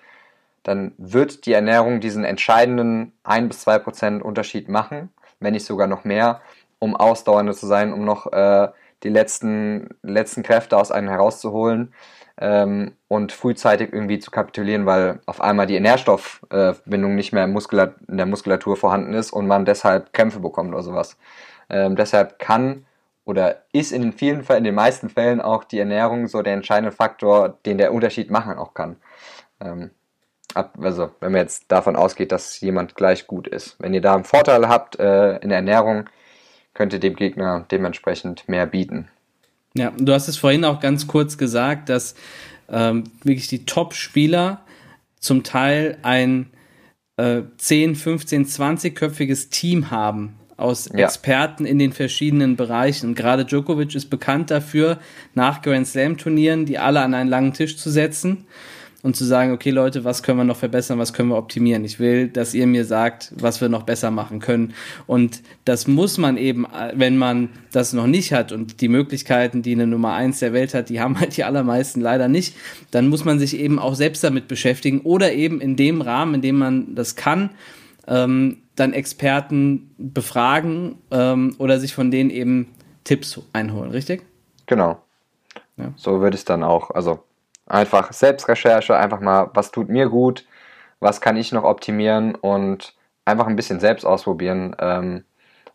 dann wird die Ernährung diesen entscheidenden 1 bis 2 Prozent Unterschied machen, wenn nicht sogar noch mehr, um ausdauernder zu sein, um noch äh, die letzten, letzten Kräfte aus einem herauszuholen. Ähm, und frühzeitig irgendwie zu kapitulieren, weil auf einmal die Nährstoffbindung nicht mehr in der Muskulatur vorhanden ist und man deshalb Krämpfe bekommt oder sowas. Ähm, deshalb kann oder ist in den vielen Fällen, in den meisten Fällen auch die Ernährung so der entscheidende Faktor, den der Unterschied machen auch kann. Ähm, also wenn man jetzt davon ausgeht, dass jemand gleich gut ist. Wenn ihr da einen Vorteil habt äh, in der Ernährung, könnt ihr dem Gegner dementsprechend mehr bieten. Ja, du hast es vorhin auch ganz kurz gesagt, dass ähm, wirklich die Top-Spieler zum Teil ein äh, 10, 15, 20-köpfiges Team haben aus ja. Experten in den verschiedenen Bereichen. Und gerade Djokovic ist bekannt dafür, nach Grand Slam-Turnieren die alle an einen langen Tisch zu setzen und zu sagen, okay Leute, was können wir noch verbessern, was können wir optimieren. Ich will, dass ihr mir sagt, was wir noch besser machen können. Und das muss man eben, wenn man das noch nicht hat und die Möglichkeiten, die eine Nummer eins der Welt hat, die haben halt die allermeisten leider nicht, dann muss man sich eben auch selbst damit beschäftigen oder eben in dem Rahmen, in dem man das kann, ähm, dann Experten befragen ähm, oder sich von denen eben Tipps einholen, richtig? Genau. Ja. So würde es dann auch, also Einfach Selbstrecherche, einfach mal, was tut mir gut, was kann ich noch optimieren und einfach ein bisschen selbst ausprobieren, ähm,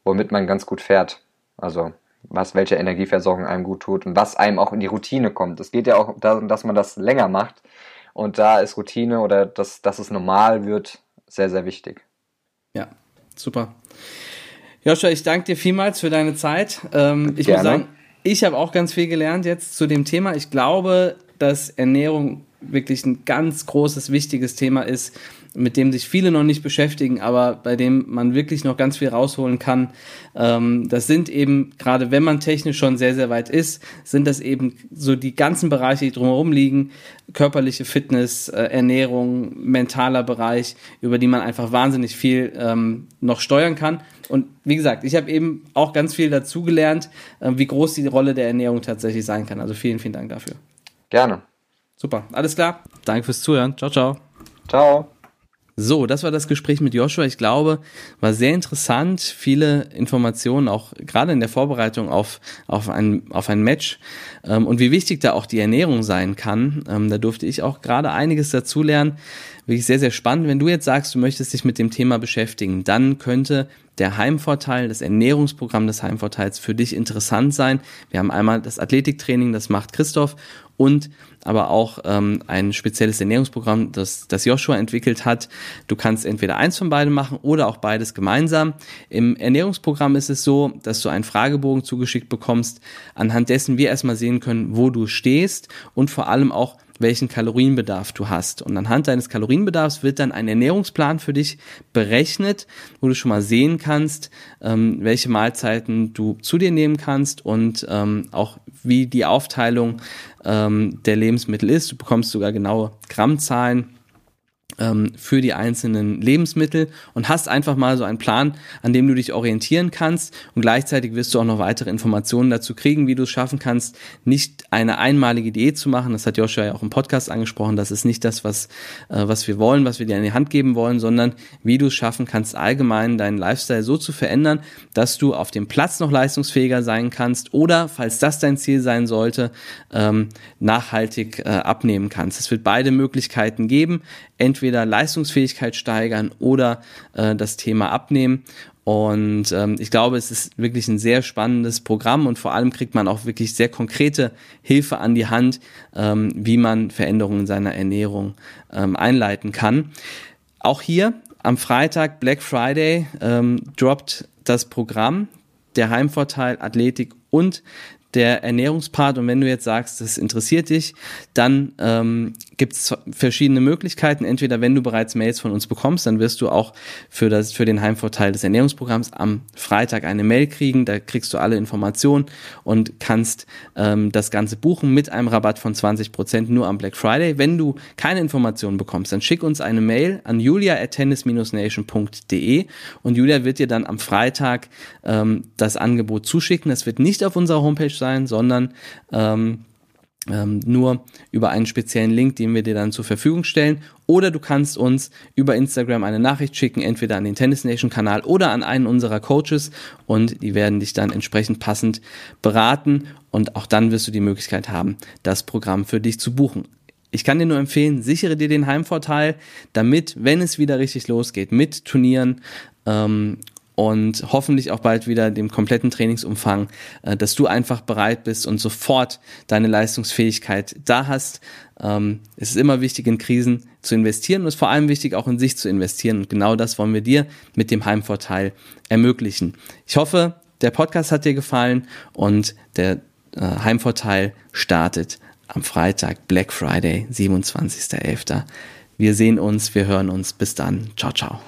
womit man ganz gut fährt. Also was welche Energieversorgung einem gut tut und was einem auch in die Routine kommt. Es geht ja auch darum, dass man das länger macht und da ist Routine oder dass, dass es normal wird sehr, sehr wichtig. Ja, super. Joscha, ich danke dir vielmals für deine Zeit. Ähm, ich Gerne. muss sagen, ich habe auch ganz viel gelernt jetzt zu dem Thema. Ich glaube, dass Ernährung wirklich ein ganz großes, wichtiges Thema ist, mit dem sich viele noch nicht beschäftigen, aber bei dem man wirklich noch ganz viel rausholen kann. Ähm, das sind eben, gerade wenn man technisch schon sehr, sehr weit ist, sind das eben so die ganzen Bereiche, die drumherum liegen, körperliche Fitness, äh, Ernährung, mentaler Bereich, über die man einfach wahnsinnig viel ähm, noch steuern kann. Und wie gesagt, ich habe eben auch ganz viel dazugelernt, äh, wie groß die Rolle der Ernährung tatsächlich sein kann. Also vielen, vielen Dank dafür. Gerne. Super, alles klar. Danke fürs Zuhören. Ciao, ciao. Ciao. So, das war das Gespräch mit Joshua. Ich glaube, war sehr interessant. Viele Informationen, auch gerade in der Vorbereitung auf, auf, ein, auf ein Match. Ähm, und wie wichtig da auch die Ernährung sein kann. Ähm, da durfte ich auch gerade einiges dazulernen. Wirklich sehr, sehr spannend. Wenn du jetzt sagst, du möchtest dich mit dem Thema beschäftigen, dann könnte der Heimvorteil, das Ernährungsprogramm des Heimvorteils für dich interessant sein. Wir haben einmal das Athletiktraining, das macht Christoph und aber auch ähm, ein spezielles Ernährungsprogramm, das, das Joshua entwickelt hat. Du kannst entweder eins von beiden machen oder auch beides gemeinsam. Im Ernährungsprogramm ist es so, dass du einen Fragebogen zugeschickt bekommst, anhand dessen wir erstmal sehen können, wo du stehst und vor allem auch, welchen Kalorienbedarf du hast. Und anhand deines Kalorienbedarfs wird dann ein Ernährungsplan für dich berechnet, wo du schon mal sehen kannst, ähm, welche Mahlzeiten du zu dir nehmen kannst und ähm, auch wie die Aufteilung ähm, der Lebensmittel ist. Du bekommst sogar genaue Grammzahlen für die einzelnen Lebensmittel und hast einfach mal so einen Plan, an dem du dich orientieren kannst und gleichzeitig wirst du auch noch weitere Informationen dazu kriegen, wie du es schaffen kannst, nicht eine einmalige Diät zu machen. Das hat Joshua ja auch im Podcast angesprochen. Das ist nicht das, was, äh, was wir wollen, was wir dir in die Hand geben wollen, sondern wie du es schaffen kannst, allgemein deinen Lifestyle so zu verändern, dass du auf dem Platz noch leistungsfähiger sein kannst oder, falls das dein Ziel sein sollte, ähm, nachhaltig äh, abnehmen kannst. Es wird beide Möglichkeiten geben entweder Leistungsfähigkeit steigern oder äh, das Thema abnehmen. Und ähm, ich glaube, es ist wirklich ein sehr spannendes Programm und vor allem kriegt man auch wirklich sehr konkrete Hilfe an die Hand, ähm, wie man Veränderungen in seiner Ernährung ähm, einleiten kann. Auch hier am Freitag, Black Friday, ähm, droppt das Programm der Heimvorteil Athletik und der Ernährungspart. Und wenn du jetzt sagst, das interessiert dich, dann ähm, gibt es verschiedene Möglichkeiten. Entweder wenn du bereits Mails von uns bekommst, dann wirst du auch für, das, für den Heimvorteil des Ernährungsprogramms am Freitag eine Mail kriegen. Da kriegst du alle Informationen und kannst ähm, das Ganze buchen mit einem Rabatt von 20% nur am Black Friday. Wenn du keine Informationen bekommst, dann schick uns eine Mail an julia at tennis-nation.de und Julia wird dir dann am Freitag ähm, das Angebot zuschicken. Das wird nicht auf unserer Homepage sein, sondern ähm, ähm, nur über einen speziellen Link, den wir dir dann zur Verfügung stellen. Oder du kannst uns über Instagram eine Nachricht schicken, entweder an den Tennis Nation Kanal oder an einen unserer Coaches und die werden dich dann entsprechend passend beraten und auch dann wirst du die Möglichkeit haben, das Programm für dich zu buchen. Ich kann dir nur empfehlen, sichere dir den Heimvorteil, damit, wenn es wieder richtig losgeht mit Turnieren ähm, und hoffentlich auch bald wieder dem kompletten Trainingsumfang, äh, dass du einfach bereit bist und sofort deine Leistungsfähigkeit da hast. Ähm, es ist immer wichtig, in Krisen zu investieren und es ist vor allem wichtig, auch in sich zu investieren. Und genau das wollen wir dir mit dem Heimvorteil ermöglichen. Ich hoffe, der Podcast hat dir gefallen und der äh, Heimvorteil startet am Freitag, Black Friday, 27.11. Wir sehen uns, wir hören uns. Bis dann. Ciao, ciao.